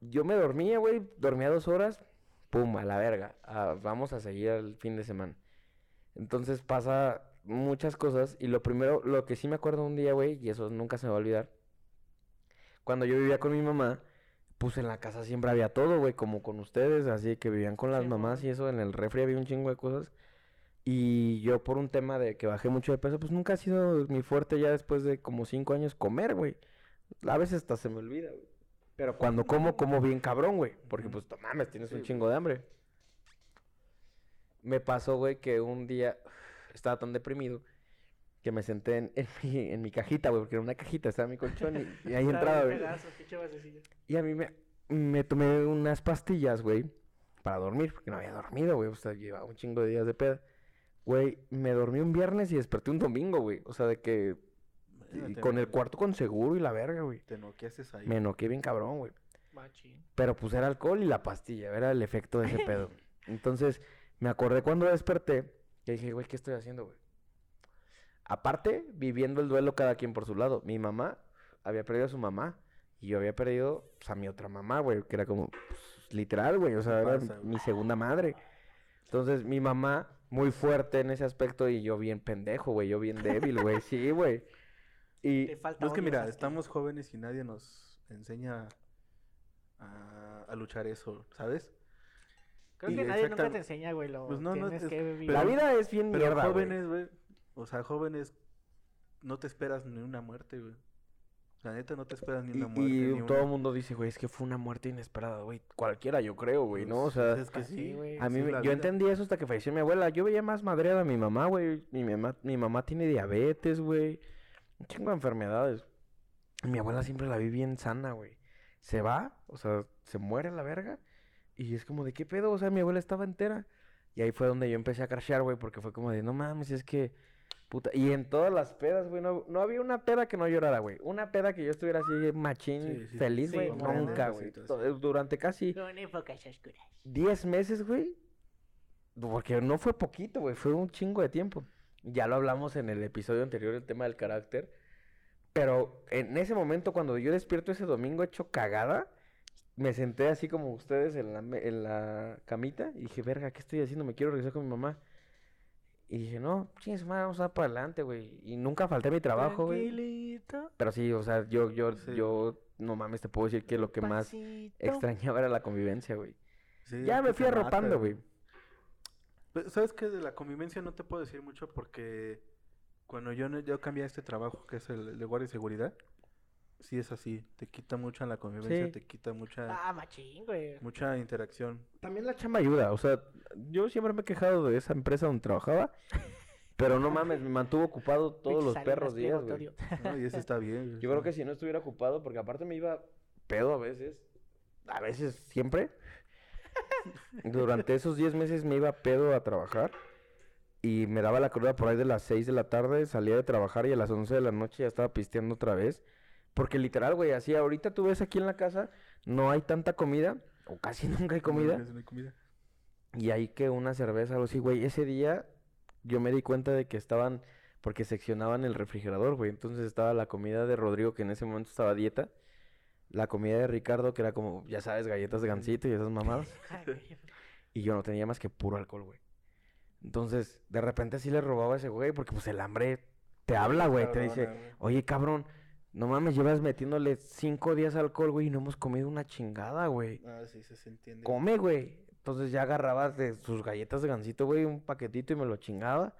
Yo me dormía, güey, dormía dos horas, pum, a la verga. ah, vamos a seguir el fin de semana. Entonces pasa muchas cosas y lo primero, lo que sí me acuerdo un día, güey, y eso nunca se me va a olvidar. Cuando yo vivía con mi mamá, pues en la casa siempre había todo, güey, como con ustedes, así que vivían con las mamás y eso, en el refri había un chingo de cosas. Y yo por un tema de que bajé mucho de peso, pues nunca ha sido mi fuerte ya después de como cinco años comer, güey. A veces hasta se me olvida, güey. Pero cuando como, como bien cabrón, güey. Porque pues, mames, tienes un chingo de hambre. Me pasó, güey, que un día estaba tan deprimido que me senté en, en mi, en mi cajita, güey, porque era una cajita, estaba mi colchón y, y ahí entraba, güey. Y a mí me, me tomé unas pastillas, güey, para dormir, porque no había dormido, güey. O sea, llevaba un chingo de días de peda. Güey, me dormí un viernes y desperté un domingo, güey. O sea, de que... y con el cuarto con seguro y la verga, güey. Te noqueaste ahí. Me noqué bien cabrón, güey. Machín. Pero pues era alcohol y la pastilla, era el efecto de ese pedo. Entonces, me acordé cuando desperté que dije, güey, ¿qué estoy haciendo, güey? Aparte, viviendo el duelo cada quien por su lado. Mi mamá había perdido a su mamá y yo había perdido pues, a mi otra mamá, güey, que era como pues, literal, güey, o sea, era pasa, güey? mi segunda madre. Entonces, mi mamá muy fuerte en ese aspecto y yo bien pendejo, güey, yo bien débil, güey, sí, güey. Y Te falta No, es que mira, estamos jóvenes y nadie nos enseña a, a luchar eso, ¿sabes? Creo Y que nadie nunca te enseña, güey, lo Pues no, no, tienes es- que vivir. la vida es bien Pero mierda, jóvenes, güey, o sea, jóvenes, no te esperas ni una muerte, güey. La neta, no te esperas ni una muerte. y ni todo el una- mundo dice, güey, es que fue una muerte inesperada, güey. Cualquiera, yo creo, güey, ¿no? O Pues, sea, es que sí, güey. a mí sí me- yo vida. entendí eso hasta que falleció mi abuela. Yo veía más madreada a mi mamá, güey. Mi mamá, mi mamá tiene diabetes, güey. Un chingo de enfermedades. Mi abuela siempre la vi bien sana, güey. Se va, o sea, se muere la verga. Y es como de, ¿qué pedo? O sea, mi abuela estaba entera. Y ahí fue donde yo empecé a crashear, güey, porque fue como de, no mames, es que... Puta. Y en todas las pedas, güey, no, no había una peda que no llorara, güey. Una peda que yo estuviera así machín, Sí, sí, sí. feliz, Sí, güey. nunca, güey. Durante casi Con épocas oscuras. 10 meses, güey. Porque no fue poquito, güey. Fue un chingo de tiempo. Ya lo hablamos en el episodio anterior, el tema del carácter. Pero en ese momento, cuando yo despierto ese domingo hecho cagada, me senté así como ustedes en la, en la camita y dije, verga, ¿qué estoy haciendo? Me quiero regresar con mi mamá. Y dije, no, chingues, madre, vamos a dar para adelante, güey. Y nunca falté a mi trabajo, güey. Tranquilito, Pero sí, o sea, yo, yo, Sí. yo, no mames, te puedo decir que lo que más extrañaba era la convivencia, güey. Sí, Ya me que fui arropando, güey. ¿Sabes qué? De la convivencia no te puedo decir mucho porque cuando yo, no- yo cambié a este trabajo, que es el de guardia y seguridad, sí es así. Te quita mucha la convivencia, Sí. te quita mucha, Ah, machín, güey. mucha interacción. También la chamba ayuda, o sea, yo siempre me he quejado de esa empresa donde trabajaba, pero no mames, me mantuvo ocupado todos los perros días, güey. Y eso está bien. Yo creo que si no estuviera ocupado, porque aparte me iba pedo a veces, a veces siempre, durante esos 10 meses me iba pedo a trabajar y me daba la cruda por ahí de las 6 de la tarde, salía de trabajar y a las 11 de la noche ya estaba pisteando otra vez, porque literal, güey, así ahorita tú ves aquí en la casa, no hay tanta comida, o casi nunca hay comida. No hay comida. Y ahí que una cerveza o algo así, güey. Ese día yo me di cuenta de que estaban, porque seccionaban el refrigerador, güey. Entonces estaba la comida de Rodrigo, que en ese momento estaba a dieta. La comida de Ricardo, que era como, ya sabes, galletas de gansito y esas mamadas. Y yo no tenía más que puro alcohol, güey. Entonces, de repente sí le robaba a ese güey, porque pues el hambre te habla, güey. Te dice, güey. oye, cabrón, no mames, llevas metiéndole cinco días alcohol, güey, y no hemos comido una chingada, güey. Ah, sí, sí se entiende. Come, güey. Entonces ya agarraba de sus galletas de gansito, güey, un paquetito y me lo chingaba.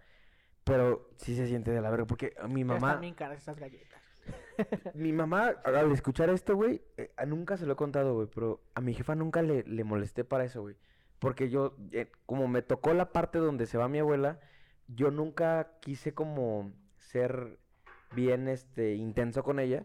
Pero sí se siente de la verga, porque a mi mamá, Están bien caras esas galletas. mi mamá, al escuchar esto, güey, eh, nunca se lo he contado, güey, pero a mi jefa nunca le, le molesté para eso, güey. Porque yo, eh, como me tocó la parte donde se va mi abuela, yo nunca quise como ser bien, este, intenso con ella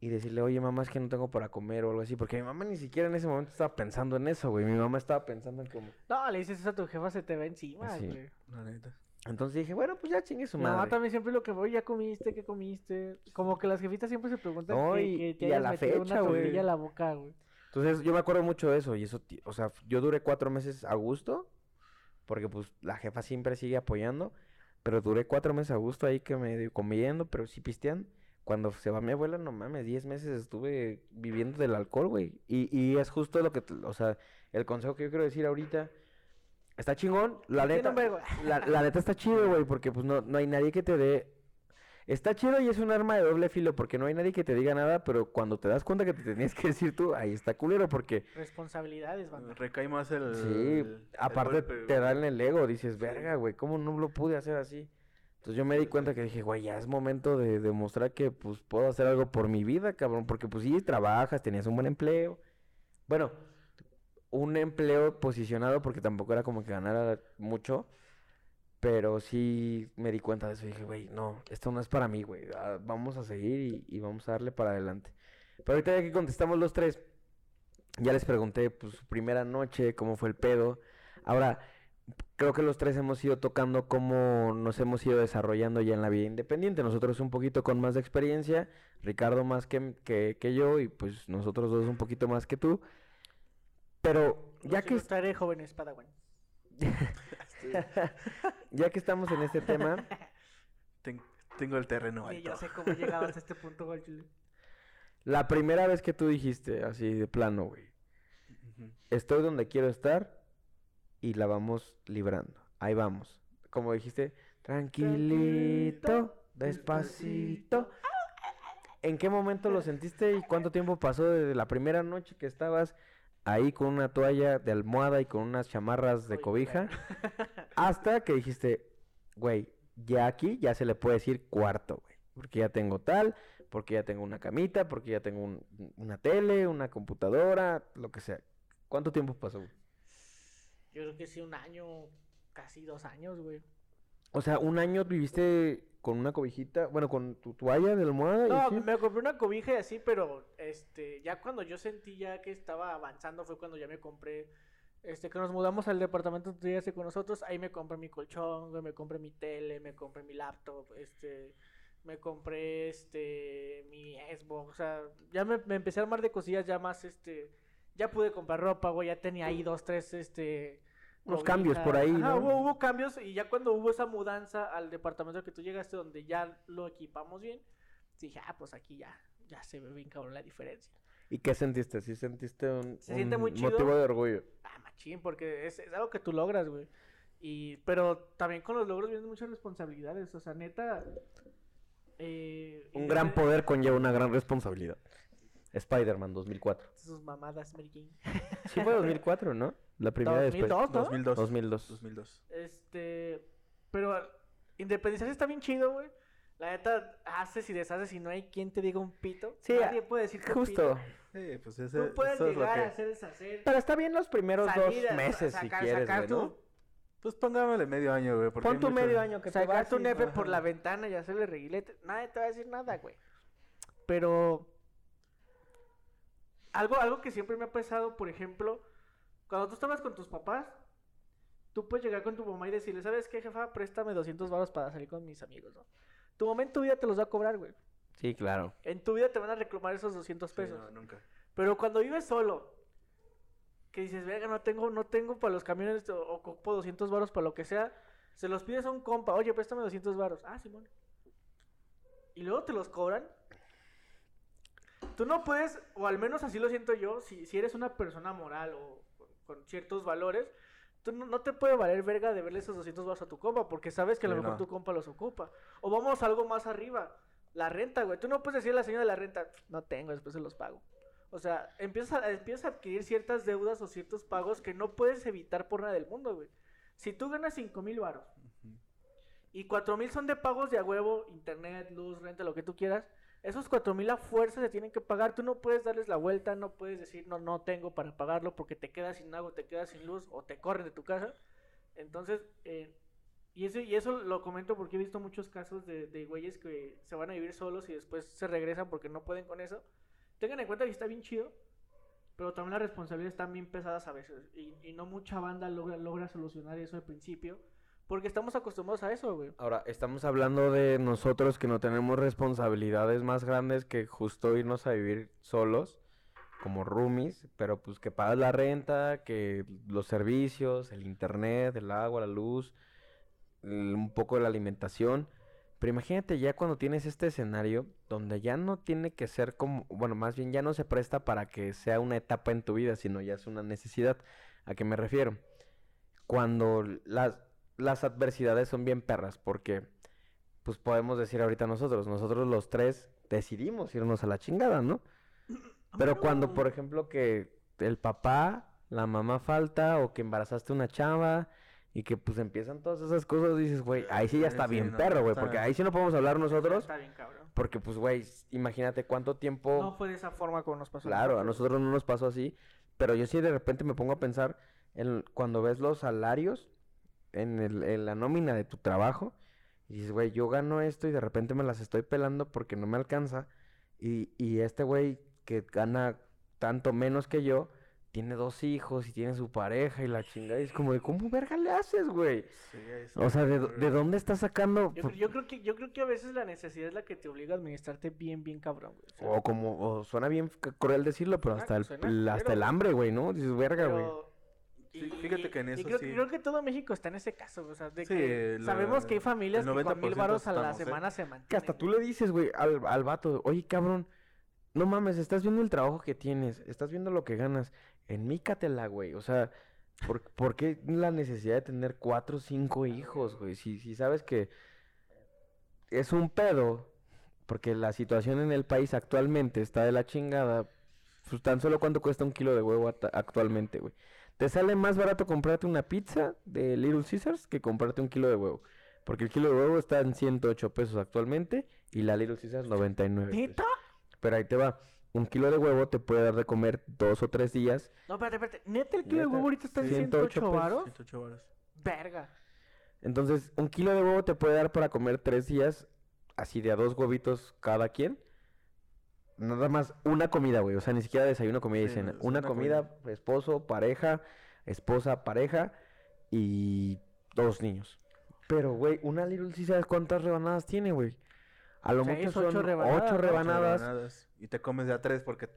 y decirle, oye, mamá, es que no tengo para comer o algo así, porque mi mamá ni siquiera en ese momento estaba pensando en eso, güey. Mi mamá estaba pensando en como... No, le dices eso a tu jefa, se te va encima, Sí. güey. La neta. Entonces dije, bueno, pues ya chingue su Mi mamá madre. también siempre lo que voy, ya comiste, ¿qué comiste? Como que las jefitas siempre se preguntan No, que, y- que te y a la fecha, una güey. a la boca, güey. Entonces yo me acuerdo mucho de eso y eso, o sea, yo duré cuatro meses a gusto, porque pues la jefa siempre sigue apoyando, pero duré cuatro meses a gusto ahí que me comiendo, pero sí pisteando, Cuando se va mi abuela, no mames, 10 meses estuve viviendo del alcohol, güey. Y, y es justo lo que, o sea, el consejo que yo quiero decir ahorita. Está chingón, la neta. La, la neta está chido, güey, porque pues no, no hay nadie que te dé. Está chido y es un arma de doble filo, porque no hay nadie que te diga nada, pero cuando te das cuenta que te tenías que decir tú, ahí está culero, porque Responsabilidades, banda. Recae más el. sí, el aparte golpe, te dan el ego, dices, verga, güey, ¿cómo no lo pude hacer así? Entonces yo me di cuenta que dije, güey, ya es momento de demostrar que pues puedo hacer algo por mi vida, cabrón, porque pues sí, trabajas, tenías un buen empleo. Bueno, un empleo posicionado porque tampoco era como que ganara mucho. Pero sí me di cuenta de eso y dije, güey, no, esto no es para mí, güey. ah, Vamos a seguir y, y vamos a darle para adelante. Pero ahorita ya que contestamos los tres, ya les pregunté, pues, su primera noche, cómo fue el pedo. Ahora, creo que los tres hemos ido tocando cómo nos hemos ido desarrollando ya en la vida independiente. Nosotros un poquito con más de experiencia, Ricardo más que, que, que yo y pues nosotros dos un poquito más que tú. Pero ya Los que, ilustraré, jóvenes Padawan. ya que estamos en este tema, Ten- tengo el terreno Y alto. yo sé cómo llegabas a este punto, güey, chile. la primera vez que tú dijiste así de plano, güey, estoy donde quiero estar y la vamos librando. Ahí vamos. Como dijiste, tranquilito, despacito. ¿En qué momento lo sentiste y cuánto tiempo pasó desde la primera noche que estabas ahí con una toalla de almohada y con unas chamarras de cobija hasta que dijiste, güey, ya aquí ya se le puede decir cuarto, güey, porque ya tengo tal, porque ya tengo una camita, porque ya tengo un- una tele, una computadora, lo que sea. ¿Cuánto tiempo pasó? güey? Yo creo que sí, un año, casi dos años, güey. O sea, un año viviste con una cobijita, bueno, con tu toalla de almohada No, me compré una cobija y así, pero este, ya cuando yo sentí ya que estaba avanzando fue cuando ya me compré, este, que nos mudamos al departamento que llegaste con nosotros, ahí me compré mi colchón, me compré mi tele, me compré mi laptop, este, me compré, este, mi Xbox, o sea, ya me, me empecé a armar de cosillas ya más, este, ya pude comprar ropa, güey, ya tenía ahí dos, tres, este... Unos cambios por ahí, Ajá, ¿no? hubo, hubo cambios y ya cuando hubo esa mudanza al departamento que tú llegaste donde ya lo equipamos bien, dije, ah, pues aquí ya, ya se ve bien cabrón la diferencia. ¿Y qué sentiste? ¿Sí sentiste un, Se siente un muy chido. motivo de orgullo? Ah, machín, porque es, es algo que tú logras, güey. Y, pero también con los logros vienen muchas responsabilidades, o sea, neta... eh, Un gran independ- poder conlleva una gran responsabilidad. Spider-Man 2004. Sus mamadas, Mary Jane. Sí fue 2004, ¿no? La primera de Spider- 2002, ¿no? 2002. 2002. 2002. Este, pero independizarse está bien chido, güey. La neta, haces y deshaces y no hay quien te diga un pito. Sí, Nadie puede decir Justo. Sí, pues ese, Tú puedes eso es lo llegar a que... hacer deshacer. Pero está bien los primeros salir dos meses sacar- si quieres, sacar güey, ¿no? Pues pongámosle medio año, güey. Pon tu mucho- medio año que te sacar tu nepe por la ventana y hacerle reguilete. Nadie te va a decir nada, güey. Pero algo, algo que siempre me ha pesado, por ejemplo, cuando tú estabas con tus papás, tú puedes llegar con tu mamá y decirle, ¿sabes qué, jefa? Préstame 200 baros para salir con mis amigos, ¿no? Tu mamá en tu vida te los va a cobrar, güey. Sí, claro. En tu vida te van a reclamar esos 200 Sí, pesos. no, nunca. Pero cuando vives solo, que dices, verga, no tengo, no tengo para los camiones o o ocupo 200 varos para lo que sea, se los pides a un compa, oye, préstame 200 varos. Ah, Simón. Y luego te los cobran. Tú no puedes, o al menos así lo siento yo, si, si eres una persona moral o con, ciertos valores, tú no, no te puede valer verga de verle esos 200 varos a tu compa, porque sabes que a lo Sí, mejor no. tu compa los ocupa. O vamos a algo más arriba, la renta, güey. Tú no puedes decirle a la señora de la renta, no tengo, después se los pago. O sea, empiezas a, empiezas a adquirir ciertas deudas o ciertos pagos que no puedes evitar por nada del mundo, güey. Si tú ganas 5 mil varos Ujú. y 4 mil son de pagos de a huevo, internet, luz, renta, lo que tú quieras, esos 4 mil a fuerza se tienen que pagar. Tú no puedes darles la vuelta, no puedes decir, no, no tengo para pagarlo porque te quedas sin agua, te quedas sin luz o te corren de tu casa. Entonces, eh, y, eso, y eso lo comento porque he visto muchos casos de, de güeyes que se van a vivir solos y después se regresan porque no pueden con eso. Tengan en cuenta que está bien chido, pero también las responsabilidades están bien pesadas a veces. Y, y no mucha banda logra, logra solucionar eso al principio. Porque estamos acostumbrados a eso, güey. Ahora, estamos hablando de nosotros que no tenemos responsabilidades más grandes que justo irnos a vivir solos, como roomies, pero pues que pagas la renta, que los servicios, el internet, el agua, la luz, un poco de la alimentación. Pero imagínate ya cuando tienes este escenario donde ya no tiene que ser como, bueno, más bien ya no se presta para que sea una etapa en tu vida, sino ya es una necesidad. ¿A qué me refiero? Cuando las, las adversidades son bien perras, porque, pues podemos decir ahorita nosotros, nosotros los tres decidimos irnos a la chingada, ¿no? Pero cuando, por ejemplo, que el papá, la mamá falta, o que embarazaste una chava, y que pues empiezan todas esas cosas, dices, güey, ahí sí ya está Sí, bien no, perro, güey, porque ahí sí no podemos hablar nosotros, Está bien, cabrón. porque pues, güey, imagínate cuánto tiempo... No fue de esa forma como nos pasó. Claro, a nosotros no nos pasó así, pero yo sí de repente me pongo a pensar en cuando ves los salarios en, el, en la nómina de tu trabajo y dices, güey, yo gano esto y de repente me las estoy pelando porque no me alcanza y, y este güey que gana tanto menos que yo tiene dos hijos y tiene su pareja y la chingada y es como de, ¿cómo verga le haces, güey? Sí, O sea, ¿de, de dónde estás sacando? Yo, cre- yo creo que yo creo que a veces la necesidad es la que te obliga a administrarte bien bien cabrón, güey. O sea, O como, o suena bien cruel decirlo, pero Suena- hasta el, hasta el hambre, güey, ¿no? Dices, verga, güey. pero- Sí, fíjate que en y eso creo, sí. creo que todo México está en ese caso, o sea, de Sí, que la- sabemos que hay familias que con mil 90% varos a la ¿eh? semana se mantienen. Que hasta tú le dices, güey, al, al vato, oye, cabrón, no mames, estás viendo el trabajo que tienes, estás viendo lo que ganas, enmícatela, güey, o sea, ¿por, por qué la necesidad de tener cuatro o cinco hijos, güey? Si, si sabes que es un pedo, porque la situación en el país actualmente está de la chingada, pues tan solo cuánto cuesta un kilo de huevo actualmente, güey. Te sale más barato comprarte una pizza de Little Caesars que comprarte un kilo de huevo. Porque el kilo de huevo está en 108 pesos actualmente y la Little Caesars 99 pesos. ¿Neta? Pero ahí te va. Un kilo de huevo te puede dar de comer dos o tres días. No, espérate, espérate. ¿Neta el kilo de huevo ahorita está en 108 108 pesos. varos? 108 varos. Verga. Entonces, un kilo de huevo te puede dar para comer tres días, así de a dos huevitos cada quien. Nada más una comida, güey. O sea, ni siquiera desayuno, comida y Sí, cena. Una una comida, esposo, pareja, esposa, pareja y dos niños. Pero, güey, una Little Caesars, ¿cuántas rebanadas tiene, güey? A lo mucho ocho son rebanadas, ocho ¿no? Ocho rebanadas. rebanadas, Y te comes de a tres porque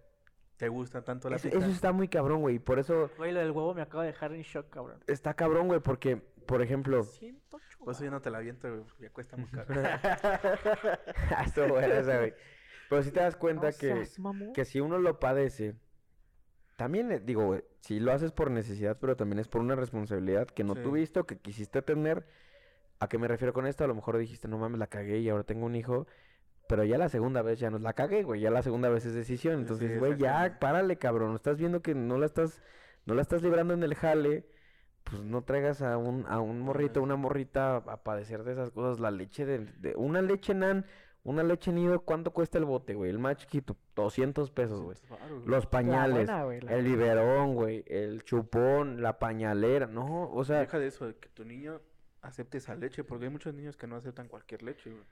te gusta tanto la Eso, pizza. eso está muy cabrón, güey. Por eso Güey, lo del huevo me acaba de dejar en shock, cabrón. está cabrón, güey, porque, por ejemplo... 108 Por eso yo no te la aviento, güey, ya cuesta muy caro. Estuvo buena esa, güey. Pero si te das cuenta No que, seas que si uno lo padece, también, eh, digo, güey, si lo haces por necesidad, pero también es por una responsabilidad que no Sí. tuviste o que quisiste tener. ¿A qué me refiero con esto? A lo mejor dijiste, no mames, la cagué y ahora tengo un hijo. Pero ya la segunda vez ya no la cagué, güey. Ya la segunda vez es decisión. Entonces, sí, güey, ya párale, cabrón. Estás viendo que no la estás, no la estás librando en el jale. Pues no traigas a un, a un morrito, una morrita a padecer de esas cosas. La leche de, de- una leche nan, una leche nido, ¿cuánto cuesta el bote, güey? El más chiquito, 200 pesos, güey. 200 varos, güey. Los pañales, buena, güey, el biberón, güey, el chupón, la pañalera, no, o sea, Deja de eso, de que tu niño acepte esa leche, porque hay muchos niños que no aceptan cualquier leche, güey.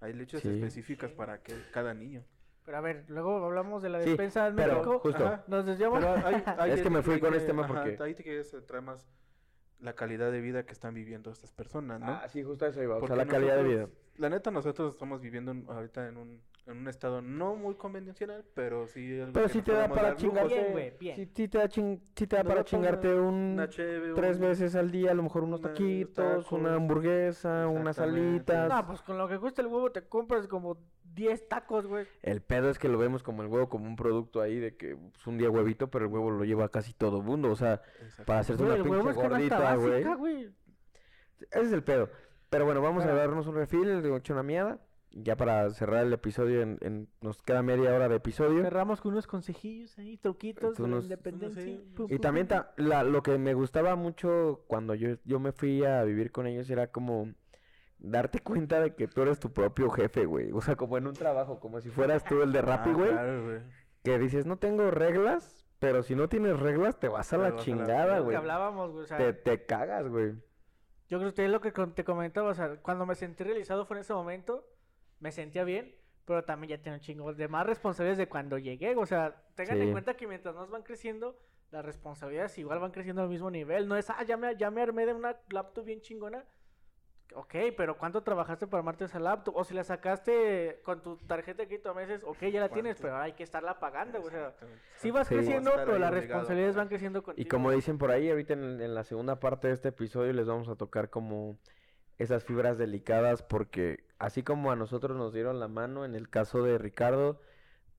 Hay leches Sí. específicas para que cada niño. Pero a ver, luego hablamos de la Sí, despensa en pero México. justo. Ajá. Nos desviamos. Pero hay- hay Es que me fui hay con este tema porque- Ahí te quieres traer más la calidad de vida que están viviendo estas personas, ¿no? ah, sí, justo eso iba, o sea, la calidad de vida. La neta, nosotros estamos viviendo en- ahorita en un, en un estado no muy convencional, pero sí... algo Pero sí te da para chingarte, Bien. Sí, sí te da, ching- sí te da para chingarte un, cheve, tres un- veces al día, a lo mejor unos una- taquitos, una hamburguesa, unas Exactamente. alitas. No, pues con lo que cuesta el huevo te compras como 10 tacos, güey. El pedo es que lo vemos como el huevo, como un producto ahí de que es un día huevito, pero el huevo lo lleva casi todo mundo, o sea, para hacerse Güey, una pinche gordita, güey. Ese es el pedo. Pero bueno, vamos a darnos un refil de hecho una mierda. Ya para cerrar el episodio, en, en- nos queda media hora de episodio. Cerramos con unos consejillos ahí, truquitos de la independencia. unos- Y también ta- la- lo que me gustaba mucho cuando yo, yo me fui a vivir con ellos era como darte cuenta de que tú eres tu propio jefe, güey. O sea, como en un trabajo, como si fueras tú el de Rappi, Ah, güey. claro, güey. Que dices, no tengo reglas, pero si no tienes reglas, te vas a Te la vas a la chingada, güey. hablábamos, güey. O sea, Te, te cagas, güey. Yo creo que es lo que te comentaba. O sea, cuando me sentí realizado fue en ese momento. Me sentía bien. Pero también ya tengo un chingo de más responsabilidades de cuando llegué. O sea, tengan Sí. en cuenta que mientras más van creciendo, las responsabilidades igual van creciendo al mismo nivel. No es, ah, ya me, ya me armé de una laptop bien chingona. Ok, pero ¿cuánto trabajaste para armarte esa laptop? O si la sacaste con tu tarjeta de crédito a meses, ok, ya la tienes, pero hay que estarla pagando. O sea, sí vas Sí. creciendo, pero las responsabilidades van creciendo contigo. Y como dicen por ahí, ahorita en, en la segunda parte de este episodio les vamos a tocar como esas fibras delicadas porque así como a nosotros nos dieron la mano en el caso de Ricardo,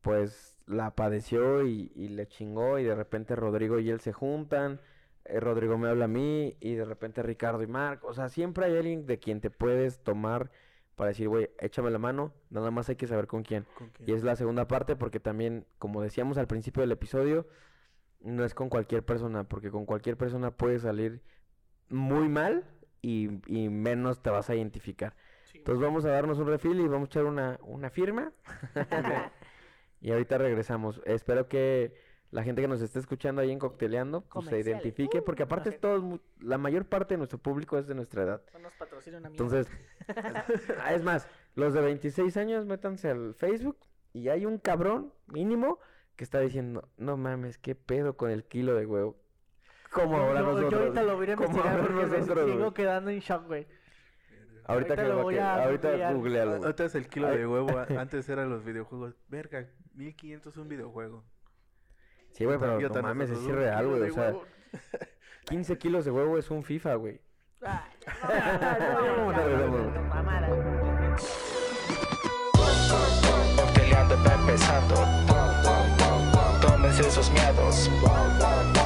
pues la padeció y, y le chingó y de repente Rodrigo y él se juntan, eh, Rodrigo me habla a mí y de repente Ricardo y Marc, o sea, siempre hay alguien de quien te puedes tomar para decir, güey, échame la mano, nada más hay que saber con quién. ¿Con quién? Y es la segunda parte porque también, como decíamos al principio del episodio, no es con cualquier persona, porque con cualquier persona puede salir muy mal y, y menos te vas a identificar. Entonces vamos a darnos un refil y vamos a echar una, una firma. y ahorita regresamos. Espero que la gente que nos esté escuchando ahí en Cocteleando pues, se identifique, Uh, porque aparte todos, mu- la mayor parte de nuestro público es de nuestra edad. No nos patrocina una mierda. Entonces, ah, es más, los de 26 años métanse al Facebook y hay un cabrón mínimo que está diciendo, no mames, qué pedo con el kilo de huevo. Como ahora yo, nosotros. yo ahorita lo voy a investigar porque nosotros, sigo quedando en shock, güey. Ahorita, ahorita que lo voy que- a ahorita googlealo. Antes el kilo Ay. de huevo, a- antes eran los videojuegos. Verga, 1500 un videojuego. Sí, güey, pero no mames, es irreal, güey. O sea, huevo. 15 kilos de huevo es un FIFA, güey. Mamada. Cocteleando va empezando. Tómense esos miedos.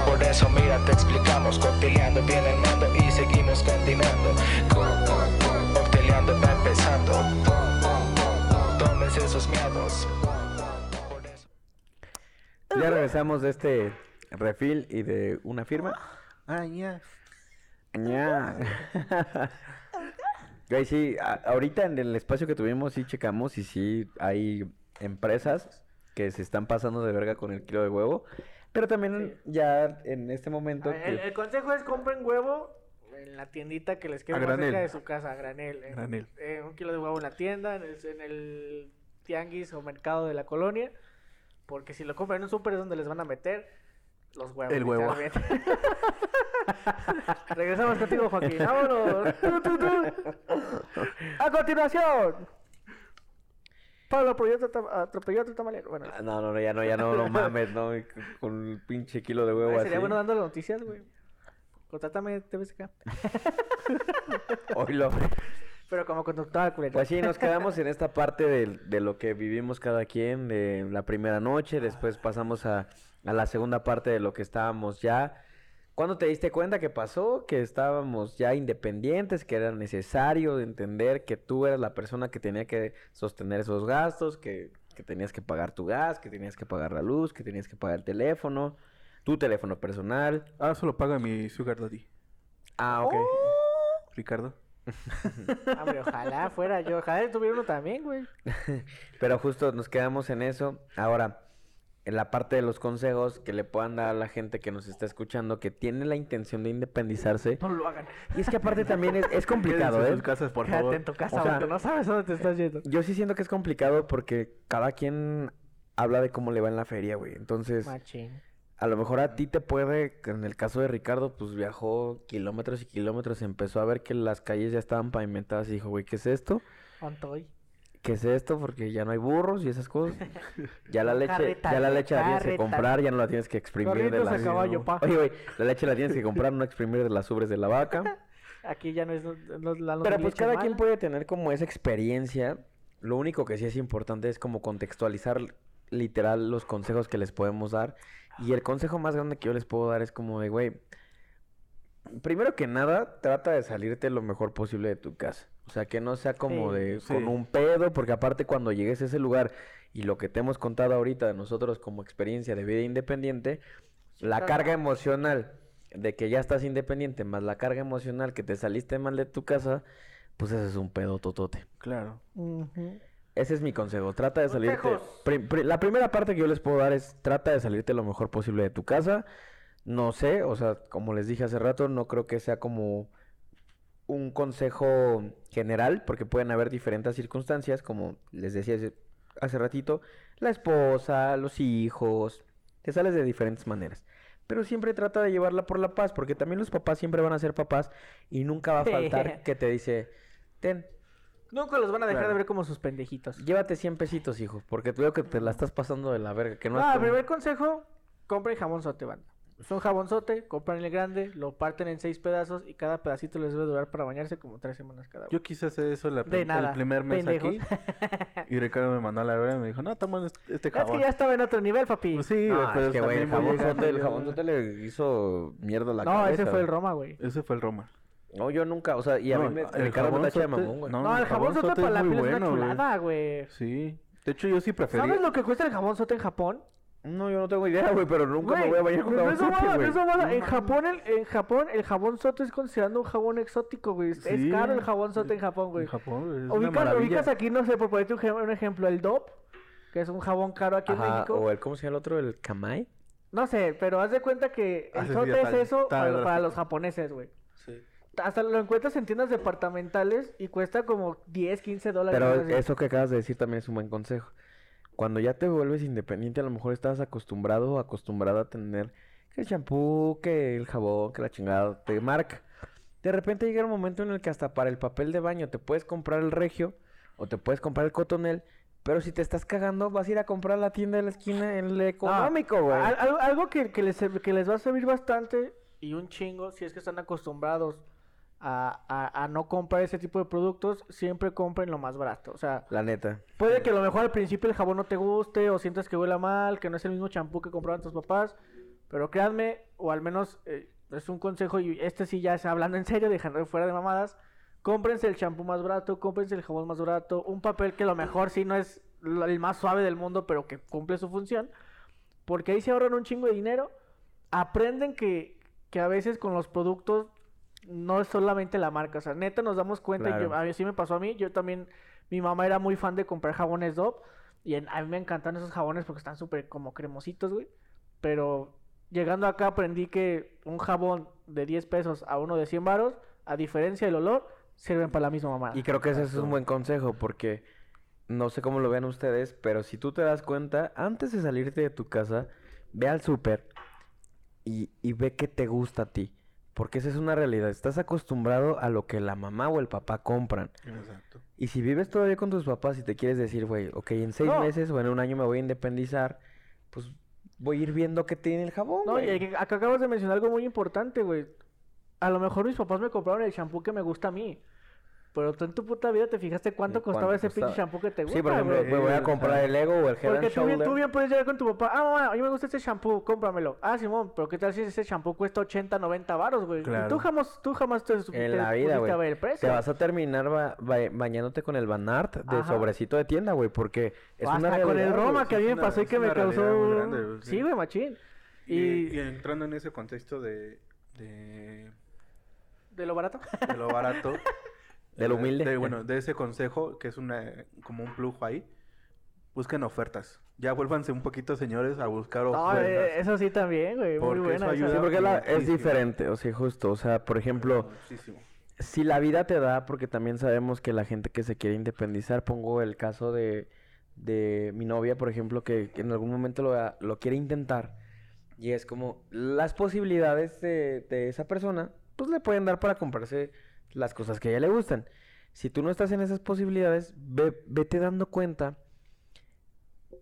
Por eso mira, te explicamos. Cocteleando viene el mando y seguimos continuando. Co- Cocteleando va empezando. Tómense esos miedos. Ya regresamos de este refil y de una firma. Ah, ya. Ya. Güey, sí, ahorita en el espacio que tuvimos sí checamos y sí hay empresas que se están pasando de verga con el kilo de huevo. Pero también ya en este momento... Ver, El, que- el consejo es compren huevo en la tiendita que les quede más cerca de su casa, a granel. eh. Granel. Eh, un kilo de huevo en la tienda, en el, en el tianguis o mercado de la colonia. Porque si lo compran en un súper es donde les van a meter los huevos. El huevo. Regresamos contigo, Joaquín. Vámonos. A continuación. Pablo atropelló a tu- tamalero. Bueno, Ah, No, no, no, ya no, ya no, no mames, no, con- el pinche kilo de huevo ay, así. sería bueno dando las noticias, güey. Contrátame TVSK. Oílo. Pero como conductora, culero. Pues sí, nos quedamos en esta parte de, de lo que vivimos cada quien, de la primera noche, después pasamos a, a la segunda parte de lo que estábamos ya. ¿Cuándo te diste cuenta que pasó? Que estábamos ya independientes, que era necesario entender que tú eras la persona que tenía que sostener esos gastos, que, que tenías que pagar tu gas, que tenías que pagar la luz, que tenías que pagar el teléfono, tu teléfono personal. Ah, eso lo paga mi Sugar Daddy. Ah, ok. Ricardo. Hombre, ojalá fuera yo. Ojalá tuviera uno también, güey. Pero justo nos quedamos en eso. Ahora, en la parte de los consejos que le puedan dar a la gente que nos está escuchando, que tiene la intención de independizarse. No lo hagan. Y es que aparte también es, es complicado, ¿eh? casas, por Quédate favor. en tu casa, O sea- porque no sabes dónde te estás yendo. Yo sí siento que es complicado porque cada quien habla de cómo le va en la feria, güey. Entonces, Machín. A lo mejor a ti te puede, que en el caso de Ricardo, pues viajó kilómetros y kilómetros, empezó a ver que las calles ya estaban pavimentadas y dijo, güey, ¿qué es esto? Ontoy. ¿Qué es esto? Porque ya no hay burros y esas cosas. Ya la leche, Carreta, ya la leche la tienes que comprar, ya no la tienes que exprimir de a las... caballo, pa. Oye, güey, la leche la tienes que comprar, no exprimir de las ubres de la vaca. Aquí ya no es no- no- la Pero pues cada quien puede tener como esa experiencia. Lo único que sí es importante es como contextualizar literal los consejos que les podemos dar. Y el consejo más grande que yo les puedo dar es como de, güey, primero que nada, trata de salirte lo mejor posible de tu casa. O sea, que no sea como Sí, de sí. con un pedo, porque aparte cuando llegues a ese lugar y lo que te hemos contado ahorita de nosotros como experiencia de vida independiente, la claro. carga emocional de que ya estás independiente, más la carga emocional que te saliste mal de tu casa, pues ese es un pedo totote. Claro. Ese es mi consejo. Trata de salirte. La primera parte que yo les puedo dar es trata de salirte lo mejor posible de tu casa. No sé, o sea, como les dije hace rato, no creo que sea como un consejo general, porque pueden haber diferentes circunstancias, como les decía hace, hace ratito, la esposa, los hijos, te sales de diferentes maneras. Pero siempre trata de llevarla por la paz, porque también los papás siempre van a ser papás y nunca va a faltar que te dice, ten, Nunca los van a dejar Claro. de ver como sus pendejitos. Llévate 100 pesitos, hijo, porque veo que te la estás pasando de la verga, que no, No, el como- primer consejo, compren jamón sote, banda. Es un jabonzote, compran el grande, lo parten en seis pedazos y cada pedacito les debe durar para bañarse como tres semanas cada uno. Yo quise hacer eso la De prim- nada, el primer mes pendejos. aquí. Y Ricardo me mandó a la verdad y me dijo, no, toma este, este Es jabón. que ya estaba en otro nivel, papi. Pues sí, No, pero es que, güey, el jabonzote, el jabonzote le hizo mierda la no, cabeza. ese fue el. Roma, güey. Ese fue el Roma. No, yo nunca, o sea, y a No, mí me, el Ricardo me mamón, güey. no, No, el jabón sote jabonzote para la muy piel es una bueno, chulada, güey. Sí. De hecho, yo sí prefería. ¿Sabes lo que cuesta el jabón sote en Japón? No, yo no tengo idea, güey, pero nunca me Güey, voy a bañar con jabonzote, mamada, güey. En. Japón, el, en Japón, el jabón sote es considerado un jabón exótico, güey. Es- caro el jabón sote en Japón, güey. En Japón, es una Ubicas, maravilla. ubicas aquí, no sé, por ponerte un, ejem- un ejemplo, el DOP, que es un jabón caro aquí en México. o el, ¿cómo se llama el otro? El Kamai. No sé, pero haz de cuenta que Ah, el sote es eso para, los japoneses, güey. Hasta lo encuentras en tiendas departamentales y cuesta como 10, 15 dólares. Pero eso que acabas de decir también es un buen consejo. Cuando ya te vuelves independiente, a lo mejor estás acostumbrado o acostumbrada a tener que el champú, que el jabón, que la chingada de marca. De repente llega un momento en el que hasta para el papel de baño te puedes comprar el regio o te puedes comprar el cotonel, pero si te estás cagando vas a ir a comprar la tienda de la esquina en el económico, güey. Al- algo, algo que, que les, que les va a servir bastante y un chingo si es que están acostumbrados a, a- a no comprar ese tipo de productos, siempre compren lo más barato. O sea, La neta. puede que a lo mejor al principio el jabón no te guste o sientas que huela mal, que no es el mismo champú que compraban tus papás, pero créanme, o al menos eh, es un consejo y este sí ya es hablando en serio, dejando fuera de mamadas. Cómprense el champú más barato, cómprense el jabón más barato, un papel que a lo mejor sí no es el más suave del mundo, pero que cumple su función. Porque ahí se ahorran un chingo de dinero. Aprenden que, que a veces con los productos no es solamente la marca. O sea, neta nos damos cuenta. y yo- a mí sí me pasó a mí. Yo también, mi mamá era muy fan de comprar jabones Dove. Y en- a mí me encantan esos jabones porque están súper como cremositos, güey. Pero llegando acá aprendí que un jabón de 10 pesos a uno de 100 varos, a diferencia del olor, sirven para la misma mamada. Y creo que ese es un buen consejo porque no sé cómo lo vean ustedes, pero si tú te das cuenta, antes de salirte de tu casa, ve al súper y, y ve qué te gusta a ti. Porque esa es una realidad. Estás acostumbrado a lo que la mamá o el papá compran. Exacto. Y si vives todavía con tus papás y te quieres decir, güey, ok, en seis No. meses o en un año me voy a independizar, pues voy a ir viendo qué tiene el jabón, No, y acá acabas de mencionar algo muy importante, güey. A lo mejor mis papás me compraron el shampoo que me gusta a mí. Pero tú en tu puta vida te fijaste cuánto ¿De costaba cuánto ese pinche costaba? shampoo que te gusta, Sí, por ejemplo, me voy a comprar el Ego o el Head Porque and tú bien, tú bien puedes llegar con tu papá. Ah, mamá, a mí me gusta este shampoo, cómpramelo. Ah, Simón, pero ¿qué tal si ese shampoo cuesta 80, 90 varos, güey? Y Claro. tú jamás, tú jamás te, te En la vida, güey. el precio. Te vas a terminar ba- ba- bañándote con el Banart de Ajá. sobrecito de tienda, güey, porque es O una hasta con el realidad, Roma güey. que a mí me pasó y que me causó... realidad grande, sí. güey, machín. Y, Y... y entrando en ese contexto de, de, ¿De lo barato? de lo barato. De lo eh, humilde. de- bueno, de ese consejo, que es una como un flujo ahí. Busquen ofertas. Ya vuélvanse un poquito, señores, a buscar No, ofertas. eh, eso sí también, güey. Muy Porque buena. ayuda Sí, porque la- es diferente, o sea, justo, o sea, por ejemplo, Muchísimo. si la vida te da, porque también sabemos que la gente que se quiere independizar, pongo el caso de, de mi novia, por ejemplo, que, que en algún momento lo, lo quiere intentar, y es como, las posibilidades de, de esa persona, pues le pueden dar para comprarse las cosas que a ella le gustan. Si tú no estás en esas posibilidades, ve- vete dando cuenta,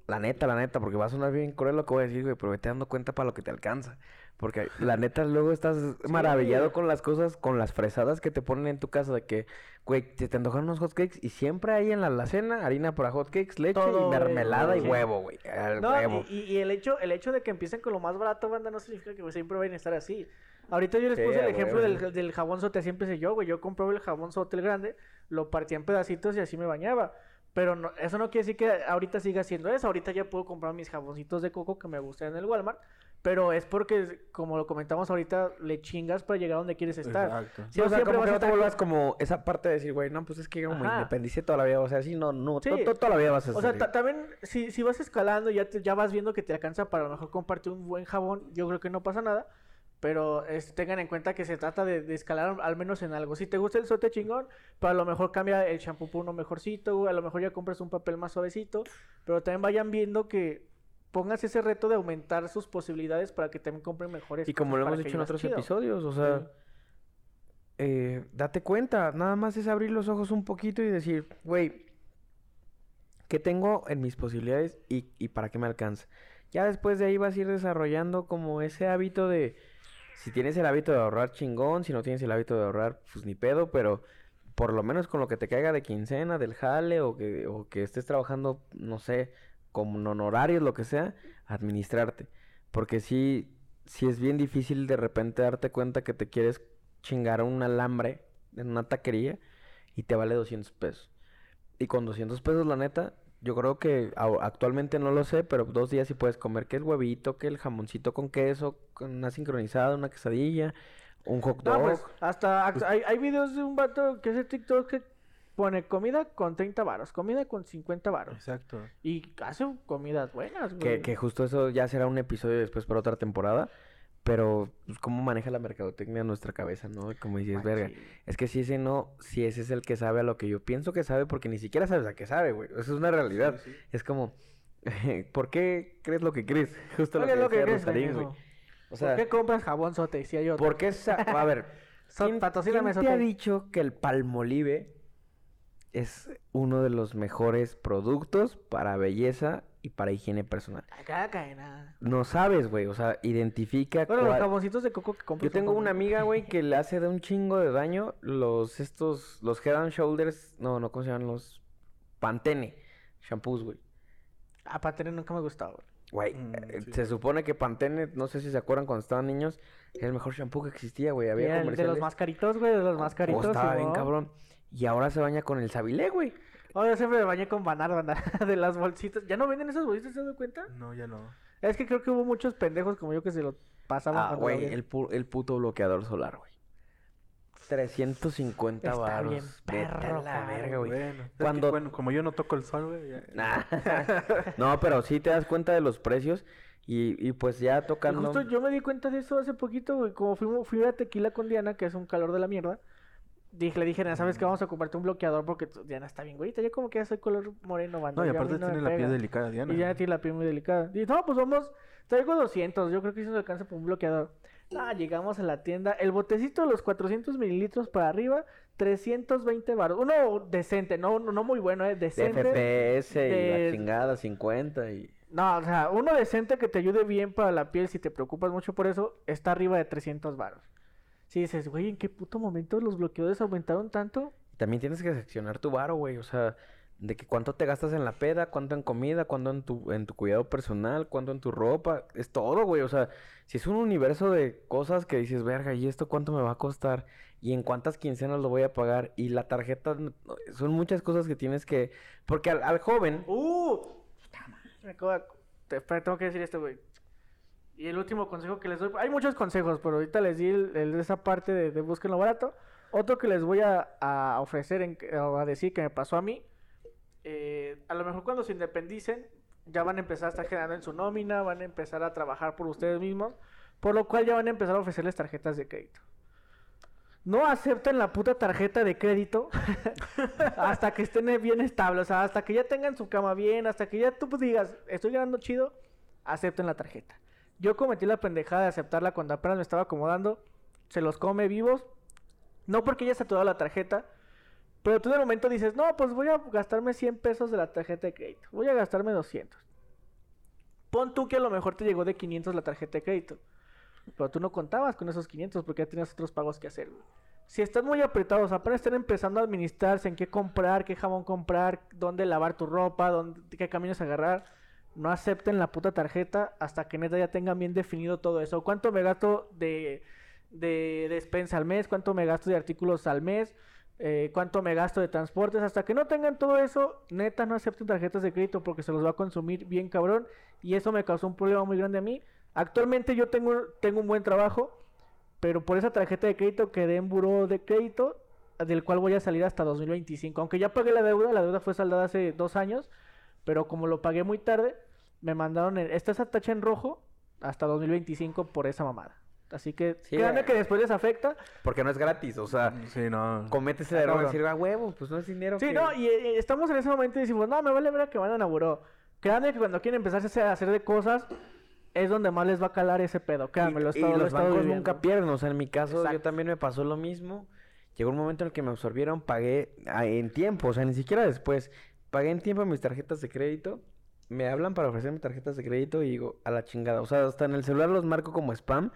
la neta, la neta, porque va a sonar bien cruel lo que voy a decir, güey, pero vete dando cuenta para lo que te alcanza. Porque la neta luego estás maravillado con las cosas, con las fresadas que te ponen en tu casa de que, güey, te, te antojan unos hotcakes y siempre hay en la alacena harina para hotcakes, leche Todo, y güey, mermelada y huevo, güey. No, huevo. y, y- y el hecho, el hecho de que empiecen con lo más barato, banda, no significa que siempre vayan a estar así. Ahorita yo les Sí, puse el ejemplo del, del jabón sote, así empecé yo, güey. Yo compraba el jabón sote el grande, lo partía en pedacitos y así me bañaba. Pero no- eso no quiere decir que ahorita siga haciendo eso. Ahorita ya puedo comprar mis jaboncitos de coco que me gustan en el Walmart. Pero es porque, como lo comentamos ahorita, le chingas para llegar a donde quieres estar. Exacto. Si o sea, como que no te vuelvas como esa parte de decir, güey, no, pues es que como independicé toda la vida, o sea, sí, no, no, Sí. to- to- toda la vida vas a O sea, también, si, si vas escalando y ya, ya vas viendo que te alcanza para a lo mejor comprarte un buen jabón, yo creo que no pasa nada. Pero es- tengan en cuenta que se trata de, de escalar al menos en algo. Si te gusta el sote chingón, pues a lo mejor cambia el shampoo por uno mejorcito, güey, A lo mejor ya compras un papel más suavecito. Pero también vayan viendo que pongas ese reto de aumentar sus posibilidades para que también compren mejores. Y como lo hemos dicho en otros chido. episodios, o sea, Sí. eh, date cuenta, nada más es abrir los ojos un poquito y decir, güey, ¿qué tengo en mis posibilidades y, y para qué me alcanza? Ya después de ahí vas a ir desarrollando como ese hábito de... Si tienes el hábito de ahorrar chingón, si no tienes el hábito de ahorrar, pues ni pedo, pero por lo menos con lo que te caiga de quincena, del jale, o que, o que estés trabajando, no sé, como en honorarios, lo que sea, administrarte. Porque sí, sí es bien difícil de repente darte cuenta que te quieres chingar un alambre en una taquería y te vale 200 pesos. Y con 200 pesos, la neta, yo creo que actualmente no lo sé, pero dos días sí puedes comer que el huevito, que el jamoncito con queso, con una sincronizada, una quesadilla, un hot No, dog. pues, hasta act- hay, hay videos de un vato que hace TikTok que pone comida con 30 varos, comida con 50 varos. Exacto. Y hace comidas buenas, Que, güey. que justo eso ya será un episodio después para otra temporada. Pero, pues, ¿cómo maneja la mercadotecnia nuestra cabeza, no? Como dices, verga. Es que si ese no, si ese es el que sabe a lo que yo pienso que sabe, porque ni siquiera sabes a qué sabe, güey. Eso es una realidad. Sí, sí. Es como, ¿por qué crees lo que crees? Justo lo que lo que crees, Rosarín, güey. O ¿Por sea, qué compras jabón sote? Si hay otro. ¿por qué sa- A ver, ¿quién, quién te ha dicho que el palmolive es uno de los mejores productos para belleza y para higiene personal? Acá, acá, nada. No sabes, güey. O sea, identifica Bueno, los jaboncitos de coco que compras. Yo tengo una amiga, güey, que le hace de un chingo de daño los estos, los Head and Shoulders, no, no, ¿cómo se llaman? Los Pantene shampoos, güey. Ah, Pantene nunca me ha gustado, güey. Güey, Mm, eh, sí. se supone que Pantene, no sé si se acuerdan cuando estaban niños, era el mejor shampoo que existía, güey. Había de los más caritos, güey, de los más Oh, caritos. estaba bien cabrón. Y ahora se baña con el Sabilé, güey. Oh, yo siempre me bañé con banar, banda, de las bolsitas. ¿Ya no venden esas bolsitas, ¿te das cuenta? No, ya no. Es que creo que hubo muchos pendejos como yo que se lo pasaban Ah, güey, el, pu- el puto bloqueador solar, güey. 350 Está varos. bien perro, la verga, güey. Bueno, es que, Cuando- bueno, como yo no toco el sol, güey. ya- Nah. no, pero sí te das cuenta de los precios y, y pues ya Y tocando... justo yo me di cuenta de eso hace poquito, güey. Como fuimos, fui a Tequila con Diana, que es un calor de la mierda. Dije, le dije, "Diana, ¿sabes qué? Vamos a comprarte un bloqueador porque Diana está bien, güey. Yo como que ya soy color moreno, banda. No, y aparte no tiene la piel pega". delicada, Diana. Y ya tiene la piel muy delicada. Y no, pues vamos, traigo 200. Yo creo que sí nos alcanza por un bloqueador. Ah, llegamos a la tienda. El botecito de los 400 mililitros para arriba, 320 baros. Uno decente, no, no, muy bueno, eh, de decente. FPS y de- la chingada 50 y... No, o sea, uno decente que te ayude bien para la piel si te preocupas mucho por eso, está arriba de 300 baros. Si dices, güey, ¿en qué puto momento los bloqueadores aumentaron tanto? También tienes que seccionar tu varo, güey, o sea, de que cuánto te gastas en la peda, cuánto en comida, cuánto en tu, en tu cuidado personal, cuánto en tu ropa, es todo, güey, o sea, si es un universo de cosas que dices, verga, ¿y esto cuánto me va a costar? ¿Y en cuántas quincenas lo voy a pagar? Y la tarjeta, son muchas cosas que tienes que... Porque al, al joven... ¡Uh! Puta madre, tengo que decir esto, güey. Y el último consejo que les doy, hay muchos consejos, pero ahorita les di el, el de esa parte de, de busquen lo barato. Otro que les voy a, a ofrecer, en, o a decir que me pasó a mí, eh, a lo mejor cuando se independicen, ya van a empezar a estar generando en su nómina, van a empezar a trabajar por ustedes mismos, por lo cual ya van a empezar a ofrecerles tarjetas de crédito. No acepten la puta tarjeta de crédito hasta que estén bien estables, o sea, hasta que ya tengan su cama bien, hasta que ya tú digas, estoy ganando chido, acepten la tarjeta. Yo cometí la pendejada de aceptarla cuando apenas me estaba acomodando, se los come vivos, no porque ya está toda la tarjeta, pero tú el momento dices, no, pues voy a gastarme 100 pesos de la tarjeta de crédito, voy a gastarme 200. Pon tú que a lo mejor te llegó de 500 la tarjeta de crédito, pero tú no contabas con esos 500 porque ya tenías otros pagos que hacer. Si están muy apretados, apenas están empezando a administrarse en qué comprar, qué jabón comprar, dónde lavar tu ropa, dónde, qué caminos agarrar, no acepten la puta tarjeta hasta que neta ya tengan bien definido todo eso. ¿Cuánto me gasto de, de despensa al mes? ¿Cuánto me gasto de artículos al mes? Eh, ¿Cuánto me gasto de transportes? Hasta que no tengan todo eso, neta no acepten tarjetas de crédito porque se los va a consumir bien cabrón. Y eso me causó un problema muy grande a mí. Actualmente yo tengo, tengo un buen trabajo, pero por esa tarjeta de crédito quedé en buró de crédito, del cual voy a salir hasta 2025. Aunque ya pagué la deuda, la deuda fue saldada hace dos años, pero como lo pagué muy tarde, me mandaron, el, esta esa tacha en rojo hasta 2025 por esa mamada. Así que Sí, créanme eh. que después les afecta. Porque no es gratis, o sea, Sí, no. cometes el Ah, error de decir, ah, huevo, pues no es dinero Sí, que- no, y estamos en ese momento y decimos, no, me vale ver que mandan a buró. Créanme que cuando quieren empezar a hacer- a de cosas, es donde más les va a calar ese pedo. Créanme, lo he Y- y estado, lo he los estado bancos viviendo. nunca pierden, o sea, en mi caso yo también me pasó lo mismo. Llegó un momento en el que me absorbieron, pagué ah, en tiempo, o sea, ni siquiera después. Pagué en tiempo mis tarjetas de crédito me hablan para ofrecerme tarjetas de crédito y digo, a la chingada. O sea, hasta en el celular los marco como spam.